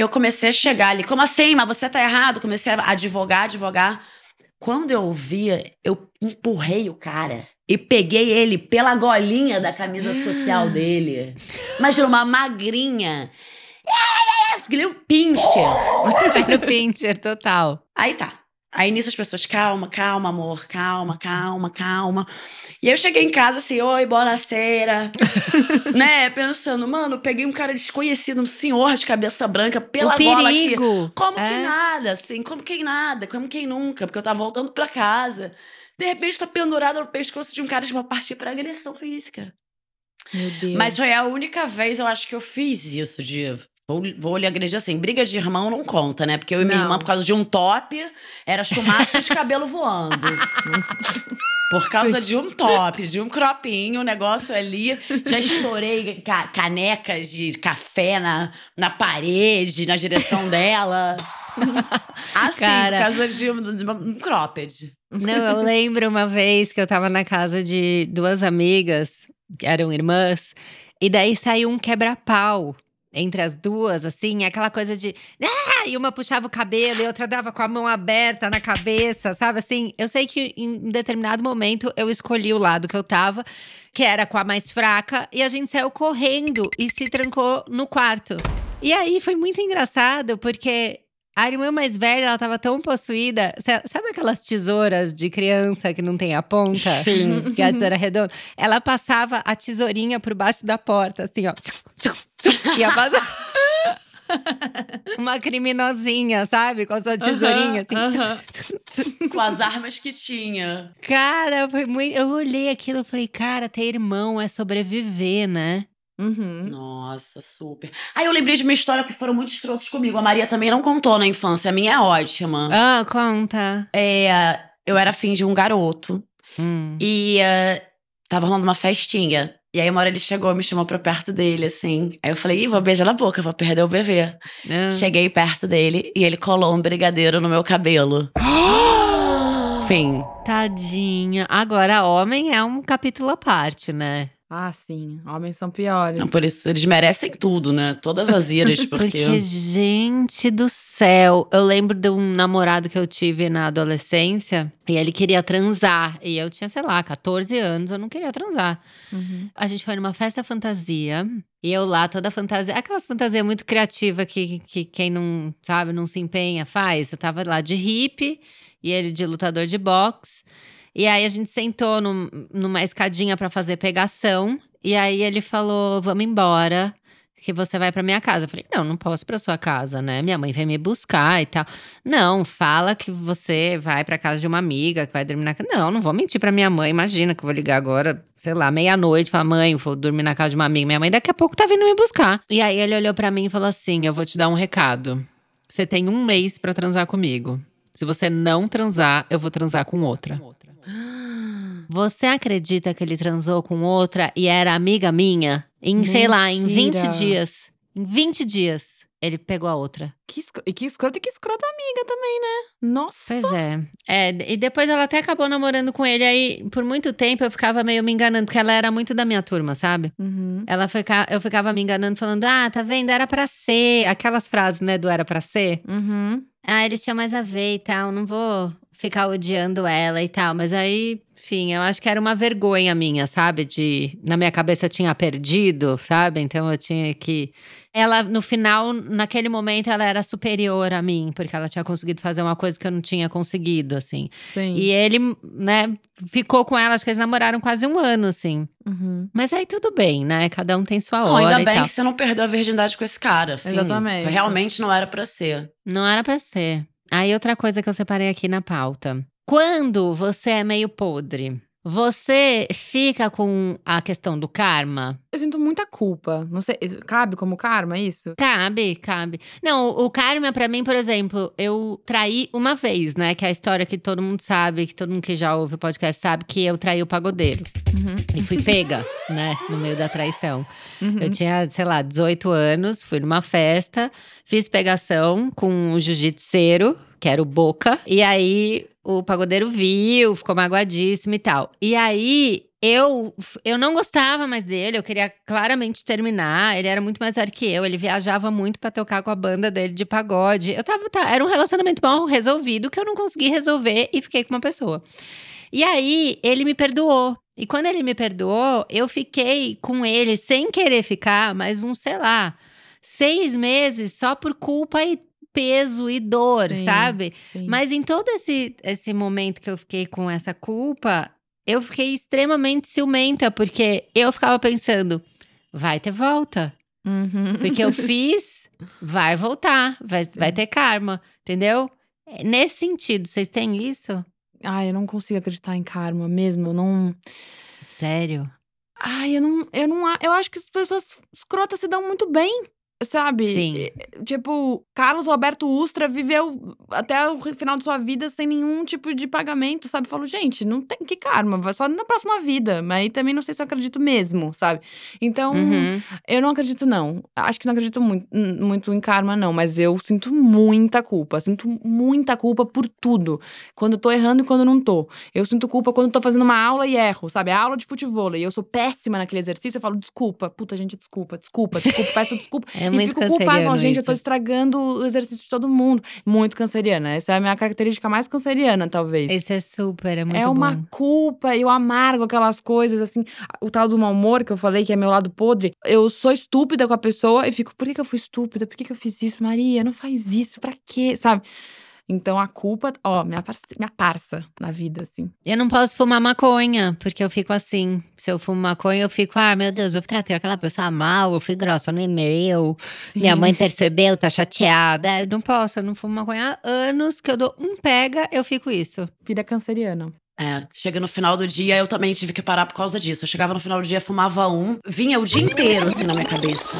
Eu comecei a chegar ali, como assim? Mas você tá errado. Comecei a advogar, advogar. Quando eu via, eu empurrei o cara e peguei ele pela golinha da camisa social dele. Imagina, uma magrinha. Ele um pincher. no Pinter, total. Aí tá. Aí nisso as pessoas, calma, calma, amor, calma, calma, calma. E eu cheguei em casa assim, oi, bonaceira. né? Pensando, mano, peguei um cara desconhecido, um senhor de cabeça branca, pela o aqui. perigo. Como que É. nada, assim, como quem nada, como quem nunca, porque eu tava voltando pra casa. De repente, tô pendurada no pescoço de um cara de uma partir pra agressão física. Meu Deus. Mas foi a única vez, eu acho que eu fiz isso de. Vou, vou lhe agredir assim. Briga de irmão não conta, né? Porque eu e minha Não. irmã, por causa de um top, era chumaço de cabelo voando. Por causa de um top, de um cropinho, o negócio ali. Já estourei ca- canecas de café na, na parede, na direção dela. Assim, Cara. por causa de um, de um cropped. Não, eu lembro uma vez que eu tava na casa de duas amigas, que eram irmãs, e daí saiu um quebra-pau entre as duas, assim, aquela coisa de. Ah! E uma puxava o cabelo e outra dava com a mão aberta na cabeça, sabe? Assim, eu sei que em determinado momento eu escolhi o lado que eu tava, que era com a mais fraca, e a gente saiu correndo e se trancou no quarto. E aí foi muito engraçado, porque a irmã mais velha, ela tava tão possuída. sa- Sabe aquelas tesouras de criança que não tem a ponta? Sim. Que é a tesoura redonda? Ela passava a tesourinha por baixo da porta, assim, ó. Ia passar. Uma criminosinha, sabe? Com a sua tesourinha. assim. aham. Com as armas que tinha. Cara, foi muito. Eu olhei aquilo e falei, cara, ter irmão é sobreviver, né? Uhum. Nossa, super. Aí eu lembrei de uma história que foram muito escrotos comigo. A Maria também não contou na infância. A minha é ótima. Ah, conta. É, eu era afim de um garoto. Hum. E eh, tava rolando uma festinha. E aí uma hora ele chegou, me chamou pra perto dele, assim. Aí eu falei, Ih, vou beijar na boca, vou perder o bebê. Ah. Cheguei perto dele e ele colou um brigadeiro no meu cabelo. Fim. Tadinha. Agora, homem é um capítulo à parte, né? Ah, sim. Homens são piores. Então, por isso, eles merecem tudo, né? Todas as iras, porque... Porque, gente do céu, eu lembro de um namorado que eu tive na adolescência e ele queria transar. E eu tinha, sei lá, 14 anos, eu não queria transar. Uhum. A gente foi numa festa fantasia e eu lá, toda fantasia, aquelas fantasias muito criativas que, que quem não sabe, não se empenha, faz. Eu tava lá de hippie e ele de lutador de boxe. E aí a gente sentou num- numa escadinha pra fazer pegação. E aí ele falou: Vamos embora, que você vai pra minha casa. Eu falei: Não, não posso pra sua casa, né? Minha mãe vai me buscar e tal. Não, fala que você vai pra casa de uma amiga que vai dormir na casa. Não, não vou mentir pra minha mãe. Imagina que eu vou ligar agora, sei lá, meia-noite, falar: Mãe, vou dormir na casa de uma amiga. Minha mãe daqui a pouco tá vindo me buscar. E aí ele olhou pra mim e falou assim: Eu vou te dar um recado. Você tem um mês pra transar comigo. Se você não transar, eu vou transar com outra. Você acredita que ele transou com outra e era amiga minha? Em, sei lá, em 20 Mentira. dias. Em 20 dias. Ele pegou a outra. Que, escro... E que escrota e que escrota amiga também, né? Nossa. Pois é. é. E depois ela até acabou namorando com ele. Aí, por muito tempo, eu ficava meio me enganando, porque ela era muito da minha turma, sabe? Uhum. Ela fica, eu ficava me enganando, falando, ah, tá vendo? Era pra ser. Aquelas frases, né, do era pra ser. Uhum. Ah, eles tinham mais a ver e tal, não vou ficar odiando ela e tal. Mas aí, enfim, eu acho que era uma vergonha minha, sabe? De. Na minha cabeça eu tinha perdido, sabe? Então eu tinha que. Ela, no final, naquele momento, ela era superior a mim, porque ela tinha conseguido fazer uma coisa que eu não tinha conseguido, assim. Sim. E ele, né, ficou com ela, acho que eles namoraram quase um ano, assim. Uhum. Mas aí tudo bem, né? Cada um tem sua Não, hora ainda e bem tal. que você não perdeu a virgindade com esse cara. fim. Exatamente. Realmente não era pra ser. Não era pra ser. Aí outra coisa que eu separei aqui na pauta. Quando você é meio podre, você fica com a questão do karma? Eu sinto muita culpa. Não sei, cabe como karma isso? Cabe, cabe. Não, o karma pra mim, por exemplo, eu traí uma vez, né? Que é a história que todo mundo sabe, que todo mundo que já ouve o podcast sabe, que eu traí o pagodeiro. Uhum. E fui pega, né? No meio da traição. Uhum. Eu tinha, sei lá, 18 anos, fui numa festa, fiz pegação com o jiu-jitseiro, que era o Boca. E aí o pagodeiro viu, ficou magoadíssimo e tal. E aí eu, eu não gostava mais dele, eu queria claramente terminar. Ele era muito mais velho que eu, ele viajava muito pra tocar com a banda dele de pagode. Eu tava, tá, era um relacionamento mal resolvido que eu não consegui resolver e fiquei com uma pessoa. E aí ele me perdoou. E quando ele me perdoou, eu fiquei com ele sem querer ficar, mas uns, sei lá, seis meses só por culpa e peso e dor, Sim, sabe? sim. Mas em todo esse, esse momento que eu fiquei com essa culpa, eu fiquei extremamente ciumenta, porque eu ficava pensando, vai ter volta. Uhum. Porque eu fiz, vai voltar, vai, vai ter karma, entendeu? Nesse sentido, vocês têm isso? Ai, eu não consigo acreditar em karma mesmo. Eu não. Sério? Ai, eu não. Eu não. Eu acho que as pessoas escrotas se dão muito bem. Sabe? Sim. Tipo, Carlos Roberto Ustra viveu até o final de sua vida sem nenhum tipo de pagamento, sabe? Falo, gente, não tem que karma, vai só na próxima vida. Mas aí também não sei se eu acredito mesmo, sabe? Então, Uhum. eu não acredito, não. Acho que não acredito muito, muito em karma, não. Mas eu sinto muita culpa. Sinto muita culpa por tudo. Quando eu tô errando e quando eu não tô. Eu sinto culpa quando eu tô fazendo uma aula e erro, sabe? A aula de futebol. E eu sou péssima naquele exercício. Eu falo, desculpa. Puta, gente, desculpa, desculpa, desculpa, peço desculpa. É e muito fico canceriano Falo, gente, eu tô isso. estragando o exercício de todo mundo. Muito canceriana. Essa é a minha característica mais canceriana, talvez. Esse é super, é muito É uma bom. culpa, eu amargo aquelas coisas, assim. O tal do mau humor que eu falei, que é meu lado podre. Eu sou estúpida com a pessoa e fico, por que, que eu fui estúpida? Por que, que eu fiz isso? Maria, não faz isso, pra quê? Sabe? Então a culpa, ó, minha parça, minha parça na vida, assim. Eu não posso fumar maconha, porque eu fico assim. Se eu fumo maconha, eu fico, ah, meu Deus, eu tratei aquela pessoa mal, eu fui grossa no e-mail. Minha mãe percebeu, tá chateada. Eu não posso, eu não fumo maconha há anos que eu dou um pega, eu fico isso. Filha canceriana. É, chega no final do dia, eu também tive que parar por causa disso. Eu chegava no final do dia, fumava um, vinha o dia inteiro assim na minha cabeça.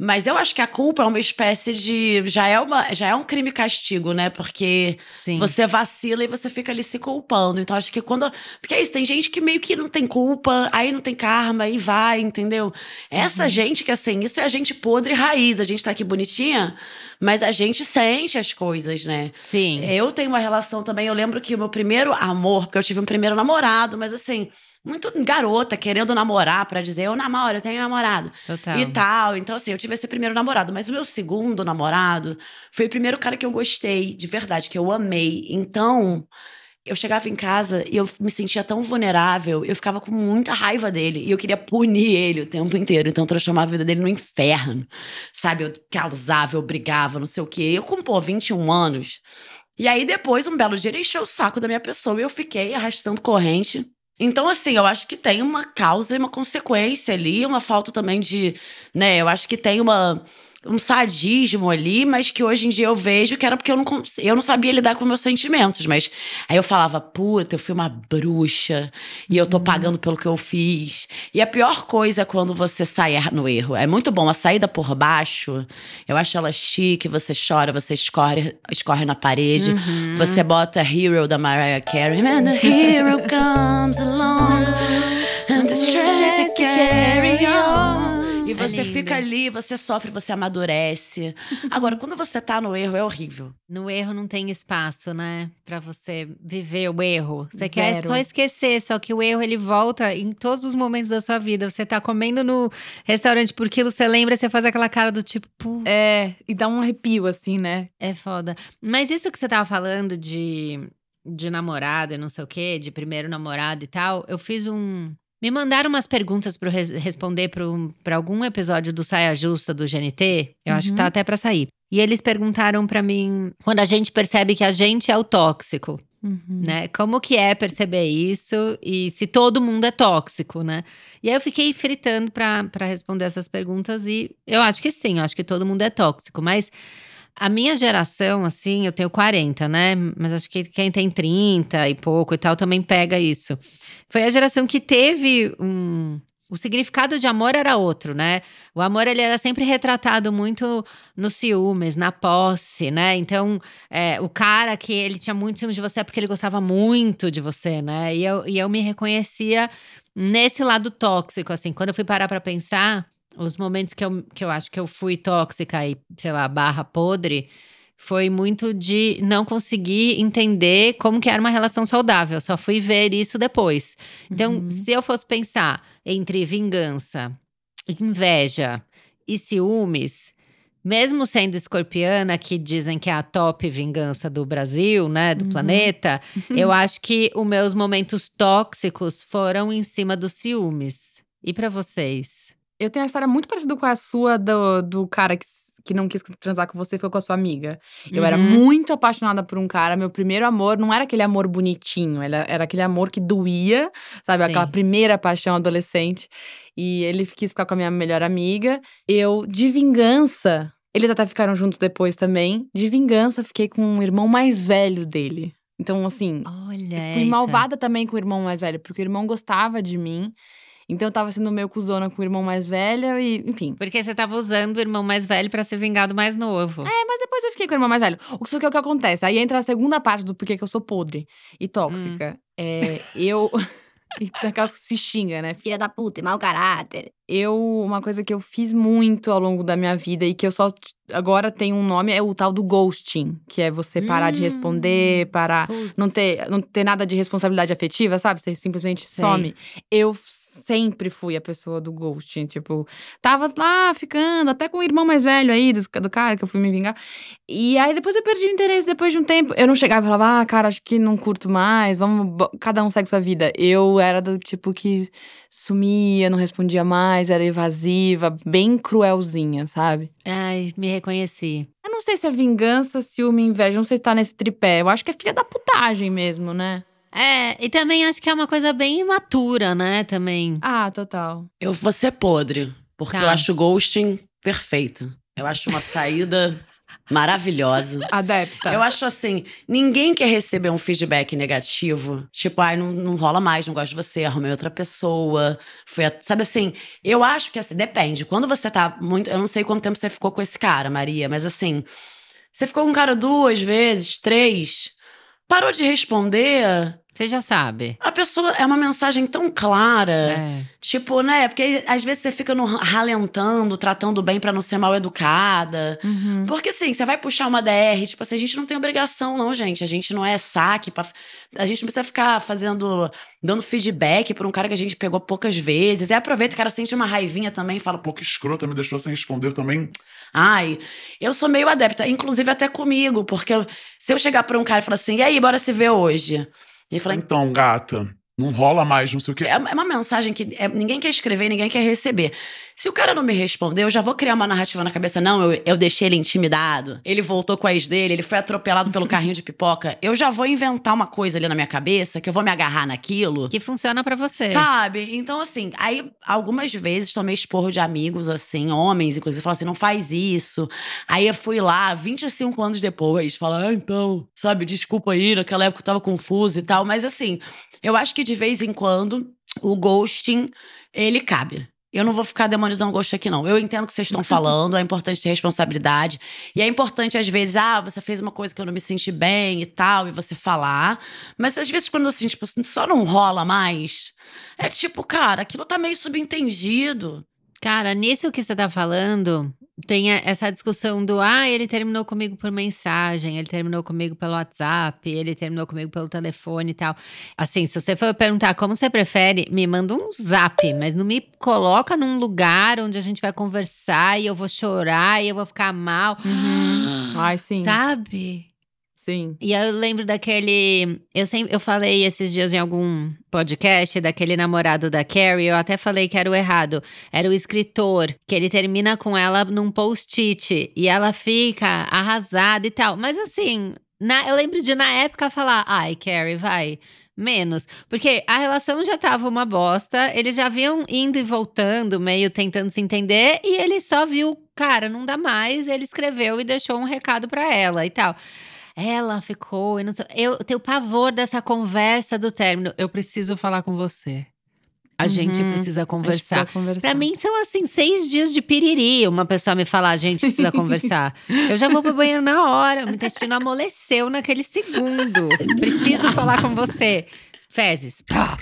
Mas eu acho que a culpa é uma espécie de. Já é, uma, já é um crime castigo, né? Porque Sim. você vacila e você fica ali se culpando. Então acho que quando. Porque é isso, tem gente que meio que não tem culpa, aí não tem karma, aí vai, entendeu? Essa gente que assim, isso é a gente podre raiz. A gente tá aqui bonitinha, mas a gente sente as coisas, né? Sim. Eu tenho uma relação também, eu lembro que o meu primeiro amor, porque eu tive um primeiro namorado, mas assim, muito garota, querendo namorar pra dizer, eu namoro, eu tenho namorado. Total. E tal. Então, assim, eu tive esse primeiro namorado. Mas o meu segundo namorado foi o primeiro cara que eu gostei, de verdade, que eu amei. Então, eu chegava em casa e eu me sentia tão vulnerável, eu ficava com muita raiva dele. E eu queria punir ele o tempo inteiro. Então, eu transformava a vida dele no inferno. Sabe? Eu causava, eu brigava, não sei o quê. Eu com, pô, 21 anos. E aí, depois, um belo dia, ele encheu o saco da minha pessoa e eu fiquei arrastando corrente. Então, assim, eu acho que tem uma causa e uma consequência ali, uma falta também de. né? Eu acho que tem uma. Um sadismo ali, mas que hoje em dia eu vejo que era porque eu não, eu não sabia lidar com meus sentimentos. Mas aí eu falava, puta, eu fui uma bruxa e eu tô pagando pelo que eu fiz. E a pior coisa é quando você sai er- no erro. É muito bom a saída por baixo. Eu acho ela chique, você chora, você escorre, escorre na parede. Você bota Hero da Mariah Carey. And the hero comes along and the strength to carry on. E você lindo. fica ali, você sofre, você amadurece. Agora, quando você tá no erro, é horrível. No erro não tem espaço, né? Pra você viver o erro. Você quer Zero. só esquecer, só que o erro ele volta em todos os momentos da sua vida. Você tá comendo no restaurante por quilo, você lembra, você faz aquela cara do tipo, "Pô, É, e dá um arrepio, assim, né? é foda. Mas isso que você tava falando de, de namorada e não sei o quê, de primeiro namorado e tal, eu fiz um. Me mandaram umas perguntas eu res- responder pra pra algum episódio do Saia Justa do GNT. Eu acho que tá Uhum. até pra sair. E eles perguntaram pra mim quando a gente percebe que a gente é o tóxico, Uhum. né? Como que é perceber isso e se todo mundo é tóxico, né? E aí eu fiquei fritando pra responder essas perguntas e eu acho que sim, eu acho que todo mundo é tóxico, mas a minha geração, assim, eu tenho 40, né? Mas acho que quem tem 30 e pouco e tal também pega isso. Foi a geração que teve um. O significado de amor era outro, né? O amor ele era sempre retratado muito nos ciúmes, na posse, né? Então, é, o cara que ele tinha muito ciúmes de você é porque ele gostava muito de você, né? E eu, e eu me reconhecia nesse lado tóxico, assim. Quando eu fui parar pra pensar, os momentos que eu, que eu acho que eu fui tóxica e, sei lá, barra podre, foi muito de não conseguir entender como que era uma relação saudável. Só fui ver isso depois. Então, Uhum. se eu fosse pensar entre vingança, inveja e ciúmes, mesmo sendo escorpiana, que dizem que é a top vingança do Brasil, né, do Uhum. planeta, eu acho que os meus momentos tóxicos foram em cima dos ciúmes. E pra vocês? Eu tenho uma história muito parecida com a sua do, do cara que, que não quis transar com você e foi com a sua amiga. Eu era Uhum. muito apaixonada por um cara. Meu primeiro amor não era aquele amor bonitinho, era, era aquele amor que doía, sabe? Sim. Aquela primeira paixão adolescente. E ele quis ficar com a minha melhor amiga. Eu, de vingança, eles até ficaram juntos depois também. De vingança, fiquei com um irmão mais velho dele. Então, assim, Olha, Fui essa. malvada também com o irmão mais velho, porque o irmão gostava de mim. Então eu tava sendo meio cuzona com o irmão mais velho e, enfim. Porque você tava usando o irmão mais velho pra ser vingado mais novo. É, mas depois eu fiquei com o irmão mais velho. O que, só que é o que acontece? Aí entra a segunda parte do porquê que eu sou podre e tóxica. É, eu. e daquelas que se xinga, né? Filha da puta, e mau caráter. Eu, uma coisa que eu fiz muito ao longo da minha vida e que eu só agora tem um nome é o tal do ghosting, que é você parar de Hum. responder, parar Putz. não ter, não ter nada de responsabilidade afetiva, sabe? Você simplesmente Sei. some. Eu sempre fui a pessoa do ghosting, tipo, tava lá ficando, até com o irmão mais velho aí do, do cara que eu fui me vingar. E aí depois eu perdi o interesse depois de um tempo. Eu não chegava e falava, ah, cara, acho que não curto mais, vamos, cada um segue sua vida. Eu era do tipo que sumia, não respondia mais, era evasiva, bem cruelzinha, sabe? Ai, me reconheci. Eu não sei se é vingança, ciúme, inveja, não sei se tá nesse tripé. Eu acho que é filha da putagem mesmo, né? É, e também acho que é uma coisa bem imatura, né? Também. Ah, total. Eu vou ser podre, porque Tá. eu acho ghosting perfeito. Eu acho uma saída maravilhosa. Adepta. Eu acho assim, ninguém quer receber um feedback negativo. Tipo, ai, não, não rola mais, não gosto de você, arrumei outra pessoa. Foi, a- sabe assim, eu acho que assim, depende. Quando você tá muito. Eu não sei quanto tempo você ficou com esse cara, Maria, mas assim, você ficou com um cara duas vezes, três, parou de responder. Você já sabe. A pessoa é uma mensagem tão clara. É. Tipo, né? Porque às vezes você fica no ralentando, tratando bem pra não ser mal educada. Uhum. Porque assim, você vai puxar uma DR, tipo assim, a gente não tem obrigação, não, gente. A gente não é saque. Pra... A gente não precisa ficar fazendo. dando feedback pra um cara que a gente pegou poucas vezes. E aproveita, o cara sente uma raivinha também e fala, pô, Pouco escrota, me deixou sem responder também. Ai, eu sou meio adepta, inclusive até comigo, porque se eu chegar pra um cara e falar assim, e aí, bora se ver hoje? E ele falar, Então, gata, não rola mais, não sei o quê. É é uma mensagem que é, ninguém quer escrever, ninguém quer receber. Se o cara não me responder, eu já vou criar uma narrativa na cabeça. Não, eu, eu deixei ele intimidado. Ele voltou com a ex dele, ele foi atropelado pelo carrinho de pipoca. Eu já vou inventar uma coisa ali na minha cabeça, que eu vou me agarrar naquilo. Que funciona pra você. Sabe? Então, assim, aí algumas vezes tomei esporro de amigos, assim, homens, inclusive, falaram assim: não faz isso. Aí eu fui lá, 25 anos depois, falar, ah, então, sabe, desculpa aí, naquela época eu tava confuso e tal. Mas, assim, eu acho que de vez em quando o ghosting, ele cabe. Eu não vou ficar demonizando ghost aqui, não. Eu entendo o que vocês estão falando, é importante ter responsabilidade. E é importante, às vezes, ah, você fez uma coisa que eu não me senti bem e tal, e você falar. Mas às vezes, quando assim, tipo, só não rola mais, é tipo, cara, aquilo tá meio subentendido. Cara, nisso que você tá falando, tem a- essa discussão do ah, ele terminou comigo por mensagem, ele terminou comigo pelo WhatsApp, ele terminou comigo pelo telefone e tal. Assim, se você for perguntar como você prefere, me manda um zap, mas não me coloca num lugar onde a gente vai conversar e eu vou chorar e eu vou ficar mal. Ai, sim. Sabe? Sim. E eu lembro daquele. Eu sempre eu falei esses dias em algum podcast daquele namorado da Carrie, eu até falei que era o errado. Era o escritor, que ele termina com ela num post-it e ela fica arrasada e tal. Mas assim, na- eu lembro de na época falar: ai, Carrie, vai. Menos. Porque a relação já tava uma bosta, eles já vinham indo e voltando, meio tentando se entender, e ele só viu, cara, não dá mais, ele escreveu e deixou um recado pra ela e tal. Ela ficou, eu, não sei, eu tenho pavor dessa conversa do término. Eu preciso falar com você. A gente Uhum. gente precisa conversar. conversar. Pra mim são assim, seis dias de piriri. Uma pessoa me falar, a gente precisa conversar. Eu já vou pro banheiro na hora. O intestino amoleceu naquele segundo. Preciso falar com você. Fezes. Pá.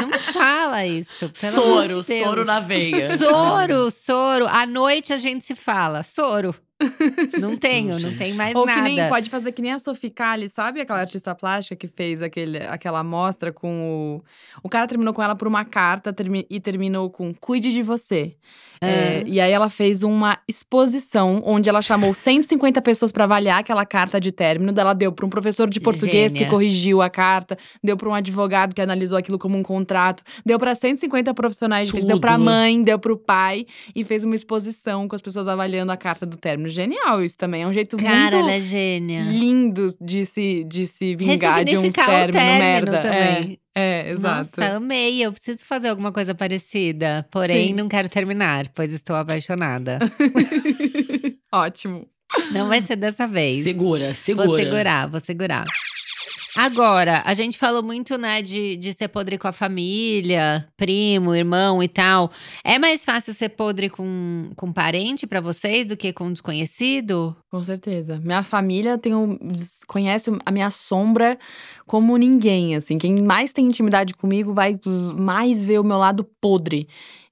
Não me fala isso. Pelo amor Soro, de Deus. soro na veia. Soro, soro. À noite a gente se fala. Soro. Não tenho, não tem mais Ou nada. que nem pode fazer que nem a Sophie Calle, sabe aquela artista plástica que fez aquele, aquela amostra com o. O cara terminou com ela por uma carta termi- e terminou com Cuide de você. É, e aí ela fez uma exposição onde ela chamou 150 pessoas para avaliar aquela carta de término. Ela deu para um professor de português Gênia. que corrigiu a carta, deu para um advogado que analisou aquilo como um contrato, deu para 150 profissionais diferentes, deu para Tudo. mãe, deu para o pai e fez uma exposição com as pessoas avaliando a carta do término. Genial isso também. É um jeito Cara, muito ela é gênia. lindo de se, de se vingar de um término, término merda. também. É, é, exato. Nossa, amei. Eu preciso fazer alguma coisa parecida. Porém, Sim. não quero terminar, pois estou apaixonada. Ótimo. não vai ser dessa vez. Segura, segura. Vou segurar, vou segurar. Agora, a gente falou muito, né, de, de ser podre com a família, primo, irmão e tal. É mais fácil ser podre com, com parente pra vocês do que com desconhecido? Com certeza. Minha família tem um, conhece a minha sombra como ninguém, assim. Quem mais tem intimidade comigo vai mais ver o meu lado podre.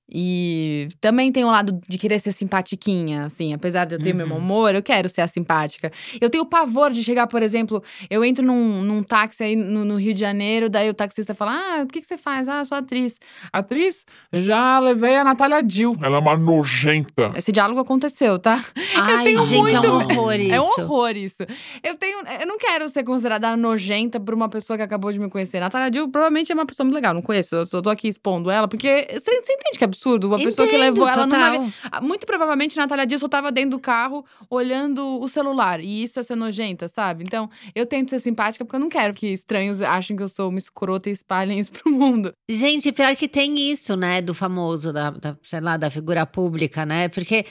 E também tem o lado de querer ser simpatiquinha, assim. Apesar de eu ter meu Uhum. humor, eu quero ser a simpática. Eu tenho pavor de chegar, por exemplo, eu entro num, num táxi aí no, no Rio de Janeiro, daí o taxista fala: Ah, o que, que você faz? Ah, sou atriz. Atriz? Já levei a Natália Dill. Ela é uma nojenta. Esse diálogo aconteceu, tá? Ai, tenho gente, é um muito- horror isso. É um horror isso. Eu tenho. Eu não quero ser considerada nojenta por uma pessoa que acabou de me conhecer. Natália Dill provavelmente é uma pessoa muito legal. Não conheço. Eu só tô aqui expondo ela, porque você você entende que é absurdo? Uma pessoa que Entendo, levou ela numa. total. Ah, Muito provavelmente Natália Dill só tava dentro do carro olhando o celular. E isso é ser nojenta, sabe? Então, eu tento ser simpática porque eu não quero que estranhos achem que eu sou uma escrota e espalhem isso pro mundo. Gente, pior que tem isso, né, do famoso, da, da, sei lá, da figura pública, né? Porque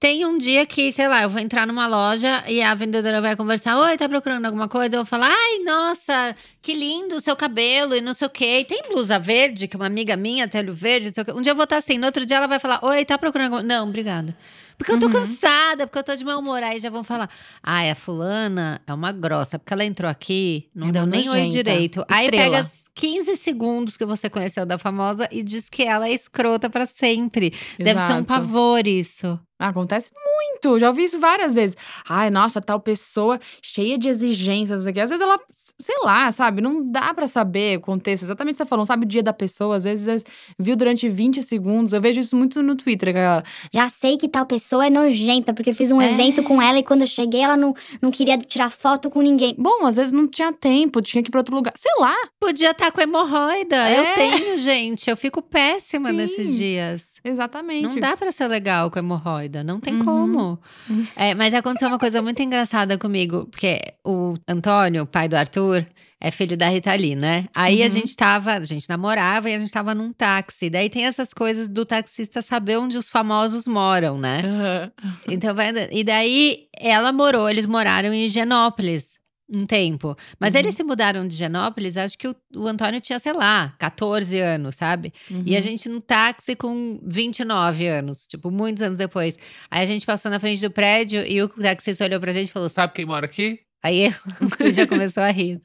tem um dia que, sei lá, eu vou entrar numa loja e a vendedora vai conversar, oi, tá procurando alguma coisa? Eu vou falar, ai, nossa, que lindo o seu cabelo e não sei o quê. E tem blusa verde, que uma amiga minha tem olho verde, não sei o quê. Um dia eu vou estar assim, no outro dia ela vai falar, oi, tá procurando alguma Não, obrigada. Porque eu tô Uhum. cansada, porque eu tô de mau humor. Aí já vão falar, ai, a fulana é uma grossa, porque ela entrou aqui, não É deu nem oi direito. Aí Estrela. pega 15 segundos que você conheceu da famosa e diz que ela é escrota pra sempre. Deve ser um Exato. pavor isso. Acontece muito, já ouvi isso várias vezes. Ai, nossa, tal pessoa cheia de exigências aqui. Às vezes ela, sei lá, sabe, não dá pra saber o contexto. Exatamente o que você falou, não sabe o dia da pessoa, às vezes viu durante 20 segundos. Eu vejo isso muito no Twitter, galera. Já sei que tal pessoa é nojenta, porque eu fiz um É. evento com ela e quando eu cheguei, ela não, não queria tirar foto com ninguém. Bom, às vezes não tinha tempo, tinha que ir pra outro lugar. Sei lá. Podia estar com hemorroida. É. Eu tenho, gente. Eu fico péssima Sim. nesses dias. Exatamente. Não dá pra ser legal com hemorroida, não tem Uhum. como. É, mas aconteceu uma coisa muito engraçada comigo, porque o Antônio, pai do Arthur, é filho da Rita Lee, né? Aí a Uhum. gente tava, a gente namorava e a gente tava num táxi. Daí tem essas coisas do taxista saber onde os famosos moram, né? Aham. Então vai. E daí ela morou, eles moraram em Higienópolis um tempo. Mas Uhum. eles se mudaram de Higienópolis, acho que o, o Antônio tinha, sei lá, 14 anos, sabe? E a Uhum. gente no táxi com 29 anos, tipo, muitos anos depois. Aí a gente passou na frente do prédio e o taxista olhou pra gente e falou: Sabe quem mora aqui? Aí eu já começou a rir.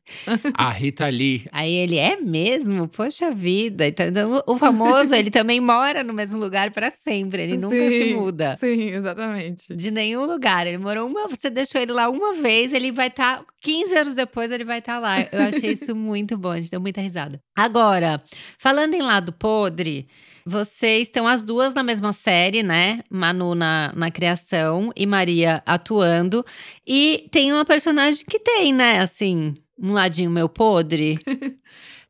A Rita Lee. Aí ele, é mesmo? Poxa vida. Então, o famoso, ele também mora no mesmo lugar para sempre. Ele nunca se Sim, muda. Sim, exatamente. De nenhum lugar. Ele morou uma. Você deixou ele lá uma vez, ele vai estar. 15 anos depois, ele vai estar lá. Eu achei isso muito bom, a gente deu muita risada. Agora, falando em lado podre, vocês estão as duas na mesma série, né? Manu na, na criação e Maria atuando. E tem uma personagem que tem, né? Assim, um ladinho meu podre.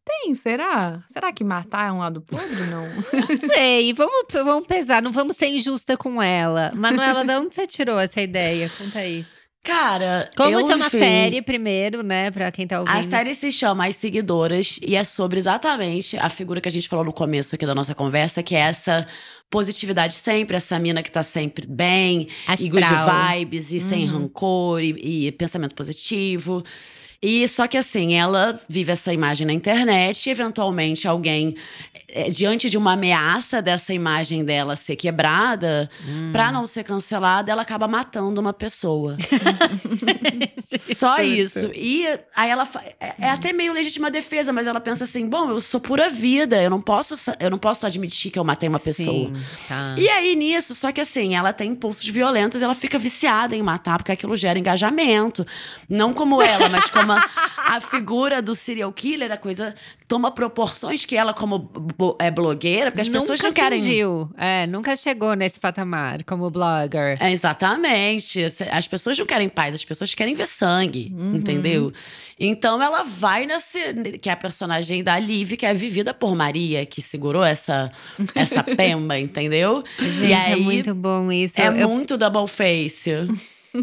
Tem, será? Será que matar é um lado podre? Não. Não sei, vamos, vamos pesar, não vamos ser injusta com ela. Manuela, de onde você tirou essa ideia? Conta aí. Cara, Como eu, chama enfim, a série primeiro, né? Pra quem tá ouvindo. A série se chama As Seguidoras e é sobre exatamente a figura que a gente falou no começo aqui da nossa conversa, que é essa positividade sempre, essa mina que tá sempre bem, e good Astral. vibes, e sem Uhum. rancor, e, e pensamento positivo. E só que assim, ela vive essa imagem na internet e eventualmente alguém, eh, diante de uma ameaça dessa imagem dela ser quebrada, Hum. pra não ser cancelada, ela acaba matando uma pessoa. Só isso. E aí ela é, é até meio legítima defesa, mas ela pensa assim: bom, eu sou pura vida, eu não posso, eu não posso admitir que eu matei uma pessoa. Sim, tá. E aí, nisso, só que assim, ela tem impulsos violentos, ela fica viciada em matar, porque aquilo gera engajamento. Não como ela, mas como a, a figura do serial killer, a coisa toma proporções que ela, como é blogueira, porque as pessoas nunca não querem. atingiu, é, nunca chegou nesse patamar como blogger. É, exatamente. As pessoas não querem paz, as pessoas querem ver sangue, entendeu? Então ela vai nesse. Que é a personagem da Liv, que é vivida por Maria, que segurou essa, essa pemba, entendeu? Gente, e é aí, muito bom isso. É eu, eu- muito double face.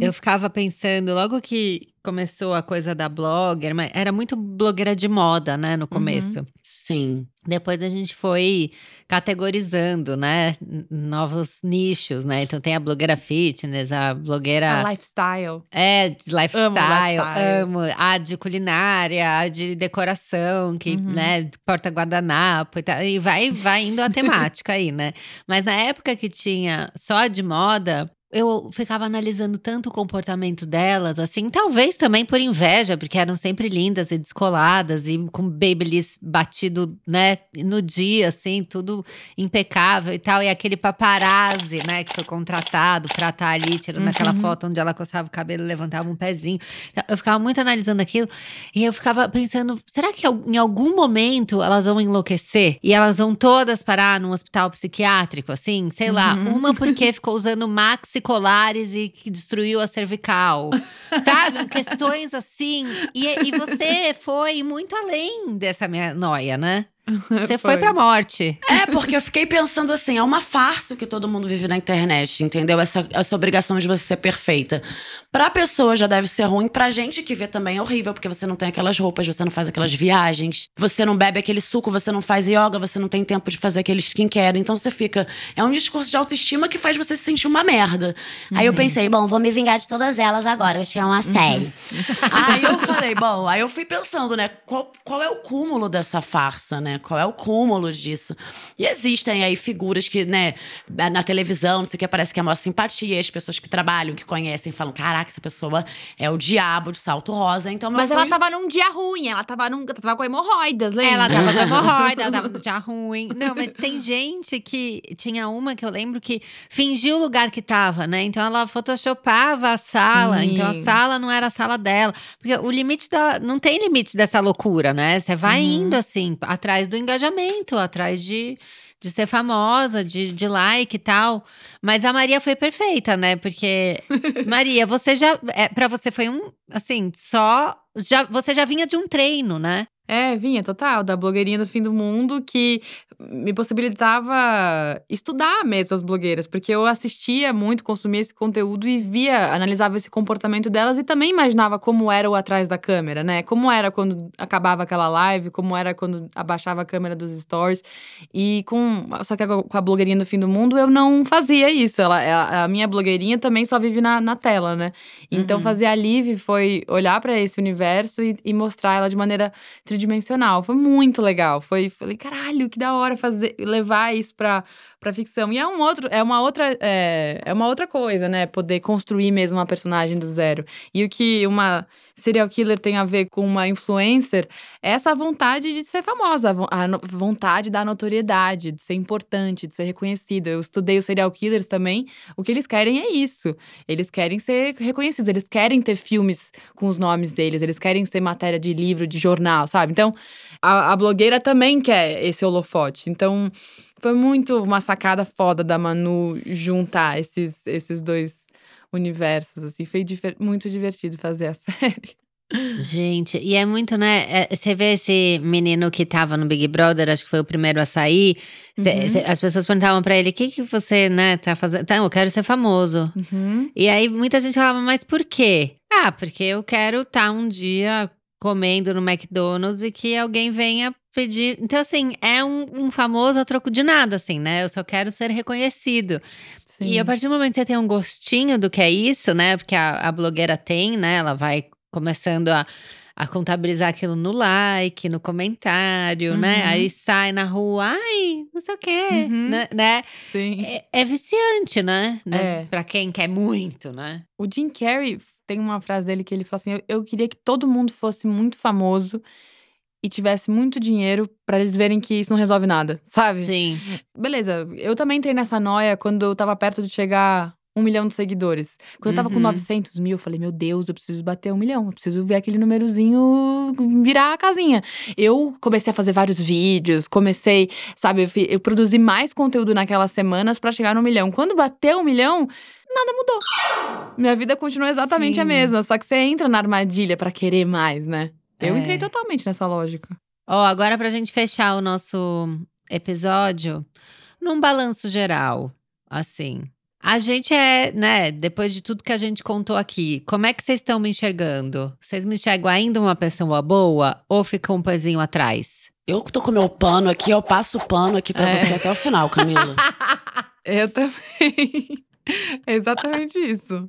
eu ficava pensando, logo que começou a coisa da blogger, mas era muito blogueira de moda, né, no começo. Sim. Depois a gente foi categorizando, né, novos nichos, né? Então tem a blogueira fitness, a blogueira A lifestyle. É, de lifestyle, lifestyle. amo. A de culinária, a de decoração, que, Uhum. né, porta guardanapo e tal. E vai, vai indo a temática aí, né? Mas na época que tinha só a de moda, eu ficava analisando tanto o comportamento delas, assim, talvez também por inveja, porque eram sempre lindas e descoladas e com babyliss batido, né, no dia, assim, tudo impecável e tal. E aquele paparazzi, né, que foi contratado pra estar ali, tirando aquela Uhum. foto onde ela coçava o cabelo levantava um pezinho. Eu ficava muito analisando aquilo e eu ficava pensando, será que em algum momento elas vão enlouquecer? E elas vão todas parar num hospital psiquiátrico, assim? Sei lá, Uhum. uma porque ficou usando maxi colares e que destruiu a cervical. Sabe? Questões assim. E, e você foi muito além dessa minha noia, né? Você foi, Foi. pra morte. É, porque eu fiquei pensando assim, é uma farsa o que todo mundo vive na internet, entendeu? Essa, essa obrigação de você ser perfeita. Pra pessoa já deve ser ruim, pra gente que vê também é horrível, porque você não tem aquelas roupas, você não faz aquelas viagens, você não bebe aquele suco, você não faz yoga, você não tem tempo de fazer aquele skincare. Então você fica. É um discurso de autoestima que faz você se sentir uma merda. Aí eu pensei, bom, vou me vingar de todas elas agora, vai chegar uma série. Aí eu falei, bom, aí eu fui pensando, né, qual, qual é o cúmulo dessa farsa, né? Qual é o cúmulo disso? E existem aí figuras que, né, na televisão, não sei o que, parece que é a maior simpatia, as pessoas que trabalham, que conhecem, falam, caraca, essa pessoa é o diabo de salto rosa. Então, Mas ela tava num dia ruim, ela tava, num, tava com hemorroidas, lembra? Ela tava com hemorroida, ela tava no dia ruim. Não, mas tem gente que. Tinha uma que eu lembro que fingiu o lugar que tava, né? Então ela photoshopava a sala. Sim. Então a sala não era a sala dela. Porque o limite da. Não tem limite dessa loucura, né? Você vai Uhum. indo assim, atrás do engajamento, atrás de. De ser famosa, de, de like e tal. Mas a Maria foi perfeita, né? Porque, Maria, você já. É, pra você foi um. Assim, só. Já, você já vinha de um treino, né? É, vinha, total, da blogueirinha do fim do mundo que me possibilitava estudar mesmo as blogueiras, porque eu assistia muito, consumia esse conteúdo e via, analisava esse comportamento delas e também imaginava como era o atrás da câmera, né? Como era quando acabava aquela live, como era quando abaixava a câmera dos stories. E com. Só que com a blogueirinha do fim do mundo eu não fazia isso. Ela, a, minha blogueirinha também só vive na, na tela, né? Então Uhum. fazer a live foi olhar pra esse universo universo e, e mostrar ela de maneira tridimensional. Foi muito legal. Foi, falei, caralho, que da hora fazer, levar isso pra, pra ficção. E é um outro, é uma outra, é, é uma outra coisa, né? Poder construir mesmo uma personagem do zero. E o que uma serial killer tem a ver com uma influencer é essa vontade de ser famosa, a vontade da notoriedade, de ser importante, de ser reconhecido. Eu estudei os serial killers também. O que eles querem é isso. Eles querem ser reconhecidos, eles querem ter filmes com os nomes deles, eles querem ser matéria de livro, de jornal, sabe? Então, a, a blogueira também quer esse holofote. Então, foi muito uma sacada foda da Manu juntar esses, esses dois universos, assim. Foi difer- muito divertido fazer a série. Gente, e é muito, né? é, Você vê esse menino que tava no Big Brother, acho que foi o primeiro a sair. cê- Uhum. cê- as pessoas perguntavam pra ele: o que, que você, né, tá fazendo? Tá, eu quero ser famoso. Uhum. E aí muita gente falava, mas por quê? Ah, porque eu quero estar um dia comendo no McDonald's e que alguém venha pedir. Então, assim, é um, um famoso a troco de nada, assim, né? Eu só quero ser reconhecido. E a partir do momento que você tem um gostinho do que é isso, né? Porque a, a blogueira tem, né? Ela vai começando a, a contabilizar aquilo no like, no comentário, né? Uhum. Aí sai na rua, ai, não sei o quê, Uhum. né? né? Sim. É, é viciante, né? né? É. Pra quem quer muito, né? O Jim Carrey tem uma frase dele que ele fala assim: eu, eu queria que todo mundo fosse muito famoso e tivesse muito dinheiro pra eles verem que isso não resolve nada, sabe? Sim. Beleza, eu também entrei nessa noia quando eu tava perto de chegar um milhão de seguidores. Quando eu tava com Uhum. 900 mil, eu falei, meu Deus, eu preciso bater um milhão. Eu preciso ver aquele númerozinho virar a casinha. Eu comecei a fazer vários vídeos, comecei, sabe, eu, produzi mais conteúdo naquelas semanas pra chegar no milhão. Quando bateu um milhão, nada mudou. Minha vida continua exatamente a Sim. mesma, só que você entra na armadilha pra querer mais, né? Eu É. entrei totalmente nessa lógica. Ó, agora pra gente fechar o nosso episódio, num balanço geral, assim. A gente é, né, depois de tudo que a gente contou aqui, como é que vocês estão me enxergando? Vocês me enxergam ainda uma pessoa boa ou fica um pezinho atrás? Eu que tô com meu pano aqui, eu passo o pano aqui pra É. você até o final, Camila. Eu também. É exatamente isso.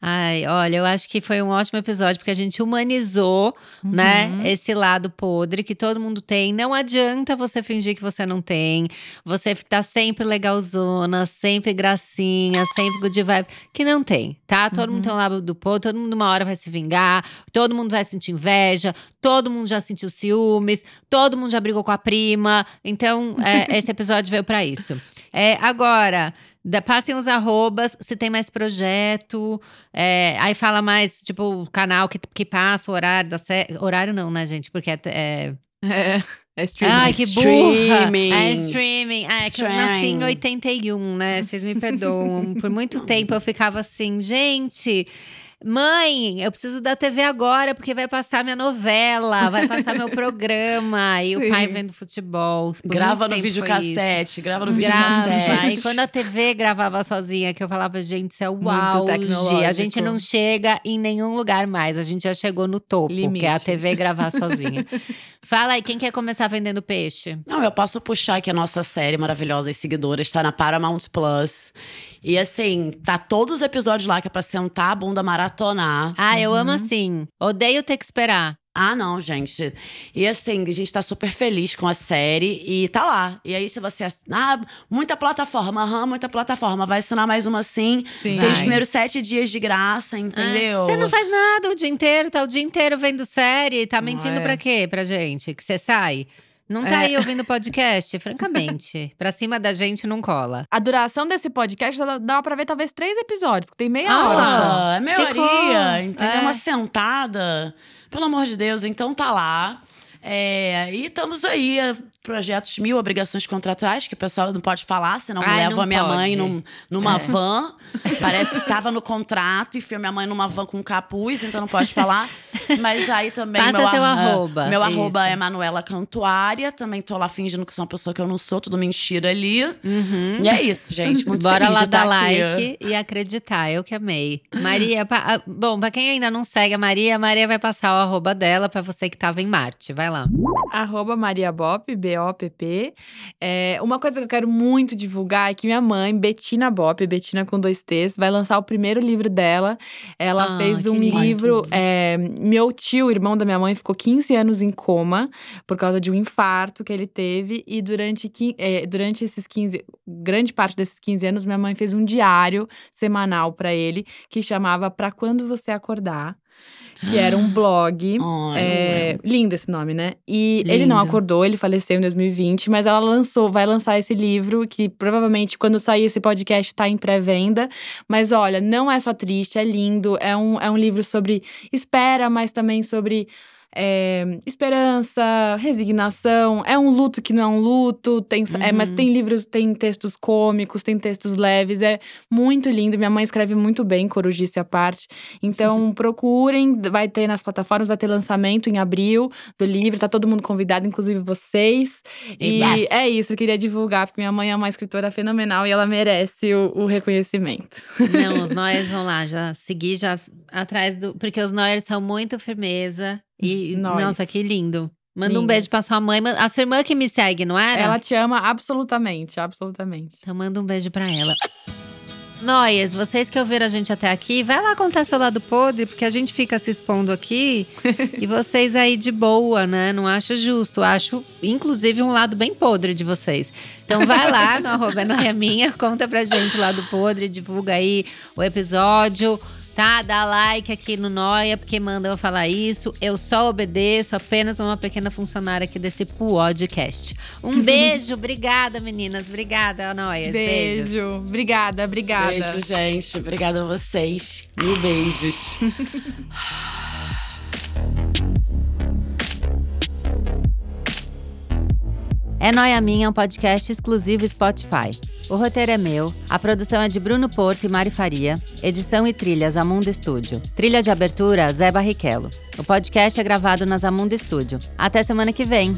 Ai, olha, eu acho que foi um ótimo episódio, porque a gente humanizou, né, Uhum. esse lado podre que todo mundo tem. Não adianta você fingir que você não tem. Você tá sempre legalzona, sempre gracinha, sempre good vibe, que não tem, tá? Todo mundo Uhum. tem um lado do podre, todo mundo uma hora vai se vingar, todo mundo vai sentir inveja, todo mundo já sentiu ciúmes, todo mundo já brigou com a prima. Então, é, esse episódio veio pra isso. É, agora, da- passem os arrobas, se tem mais projeto. é, aí fala mais, tipo, o canal que, que passa, o horário da série. Horário não, né, gente? Porque é. é... É, é streaming. Ai, que burra! Streaming. É streaming. Ah, é que eu nasci em Streaming. 81, né? Vocês me perdoam. Por muito tempo eu ficava assim, gente. Mãe, eu preciso da TV agora porque vai passar minha novela, vai passar meu programa. E o Sim. pai vendo futebol. Grava no videocassete, grava no Grava. videocassete. E quando a TV gravava sozinha, que eu falava, gente, isso é o Muito auge. A gente não chega em nenhum lugar mais. A gente já chegou no topo, que é a Limite. TV gravar sozinha. Fala aí, quem quer começar vendendo peixe? Não, eu posso puxar que a nossa série maravilhosa e seguidora está na Paramount Plus. E assim, tá todos os episódios lá que é pra sentar a bunda maratonar. Ah, eu amo Uhum. assim. Odeio ter que esperar. Ah, não, gente. E assim, a gente tá super feliz com a série e tá lá. E aí, se você. Ah, muita plataforma, aham, muita plataforma. Vai assinar mais uma sim. Sim. Tem os Vai. primeiros sete dias de graça, entendeu? Ah, Você não faz nada o dia inteiro, tá o dia inteiro vendo série. Tá mentindo é. pra quê pra gente? Que você sai? Não tá É. aí ouvindo podcast, francamente. pra cima da gente não cola. A duração desse podcast dá, dá pra ver talvez três episódios, que tem meia hora só. Ah, é maioria, Ficou. entendeu? É. Uma sentada. Pelo amor de Deus, então tá lá. É, e estamos aí, projetos mil, obrigações contratuais, que o pessoal não pode falar, senão Ai, leva não a minha mãe pode. num- numa É. van. Parece que tava no contrato, enfiou minha mãe numa van com capuz, então não pode falar. Mas aí também. Passa meu seu arra- arroba, Meu isso. arroba é Manuela Cantuária. Também tô lá fingindo que sou uma pessoa que eu não sou, tudo mentira ali. Uhum. E é isso, gente. Muito Bora feliz lá dar tá aqui. like e acreditar. Eu que amei. Maria, pa- ah, bom, pra quem ainda não segue a Maria, a Maria vai passar o arroba dela pra você que tava em Marte. Vai lá. Arroba Maria Bop, B-O-P-P. É, uma coisa que eu quero muito divulgar é que minha mãe, Betina Bop, Betina com dois T's, vai lançar o primeiro livro dela. Ela Ah, fez um lindo. livro é, meu tio, irmão da minha mãe, ficou 15 anos em coma por causa de um infarto que ele teve. E durante, é, durante esses 15, grande parte desses 15 anos, minha mãe fez um diário semanal pra ele que chamava Pra Quando Você Acordar. Que era um blog. Ai, É, lindo esse nome, né? E ele não Lindo. acordou, ele faleceu em 2020, mas ela lançou, vai lançar esse livro que provavelmente quando sair esse podcast tá em pré-venda. Mas olha, não é só triste, é lindo. É um, é um livro sobre espera, mas também sobre é, esperança, resignação. É um luto que não é um luto, tem, é, mas Uhum. tem livros, tem textos cômicos, tem textos leves. É muito lindo. Minha mãe escreve muito bem, corujice à parte. Então procurem, vai ter nas plataformas, vai ter lançamento em abril do livro. Tá todo mundo convidado, inclusive vocês. E Yes. é isso, eu queria divulgar, porque minha mãe é uma escritora fenomenal e ela merece o, o reconhecimento. Não, os Noyers vão lá, já seguir já atrás do. Porque os Noyers são muito firmeza. E, Nós. nossa, que lindo. Manda um Lindo. beijo pra sua mãe. A sua irmã que me segue, não era? Ela te ama absolutamente, absolutamente. Então manda um beijo pra ela. Noyers, vocês que ouviram a gente até aqui, vai lá contar seu lado podre, porque a gente fica se expondo aqui e vocês aí de boa, né? Não acho justo. Acho, inclusive, um lado bem podre de vocês. Então vai lá no arroba é Noia Minha, conta pra gente o lado podre, divulga aí o episódio. Tá, dá like aqui no Noia, porque manda eu falar isso. Eu só obedeço, apenas uma pequena funcionária aqui desse podcast. Um beijo, obrigada, meninas. Obrigada, Noias. Beijo. Beijo. Obrigada, obrigada. Beijo, gente. Obrigada a vocês. Mil beijos. É Noia Minha, um podcast exclusivo Spotify. O roteiro é meu, a produção é de Bruno Porto e Mari Faria, edição e trilhas Amundo Estúdio. Trilha de abertura, Zé Barrichello. O podcast é gravado na Zamundo Estúdio. Até semana que vem!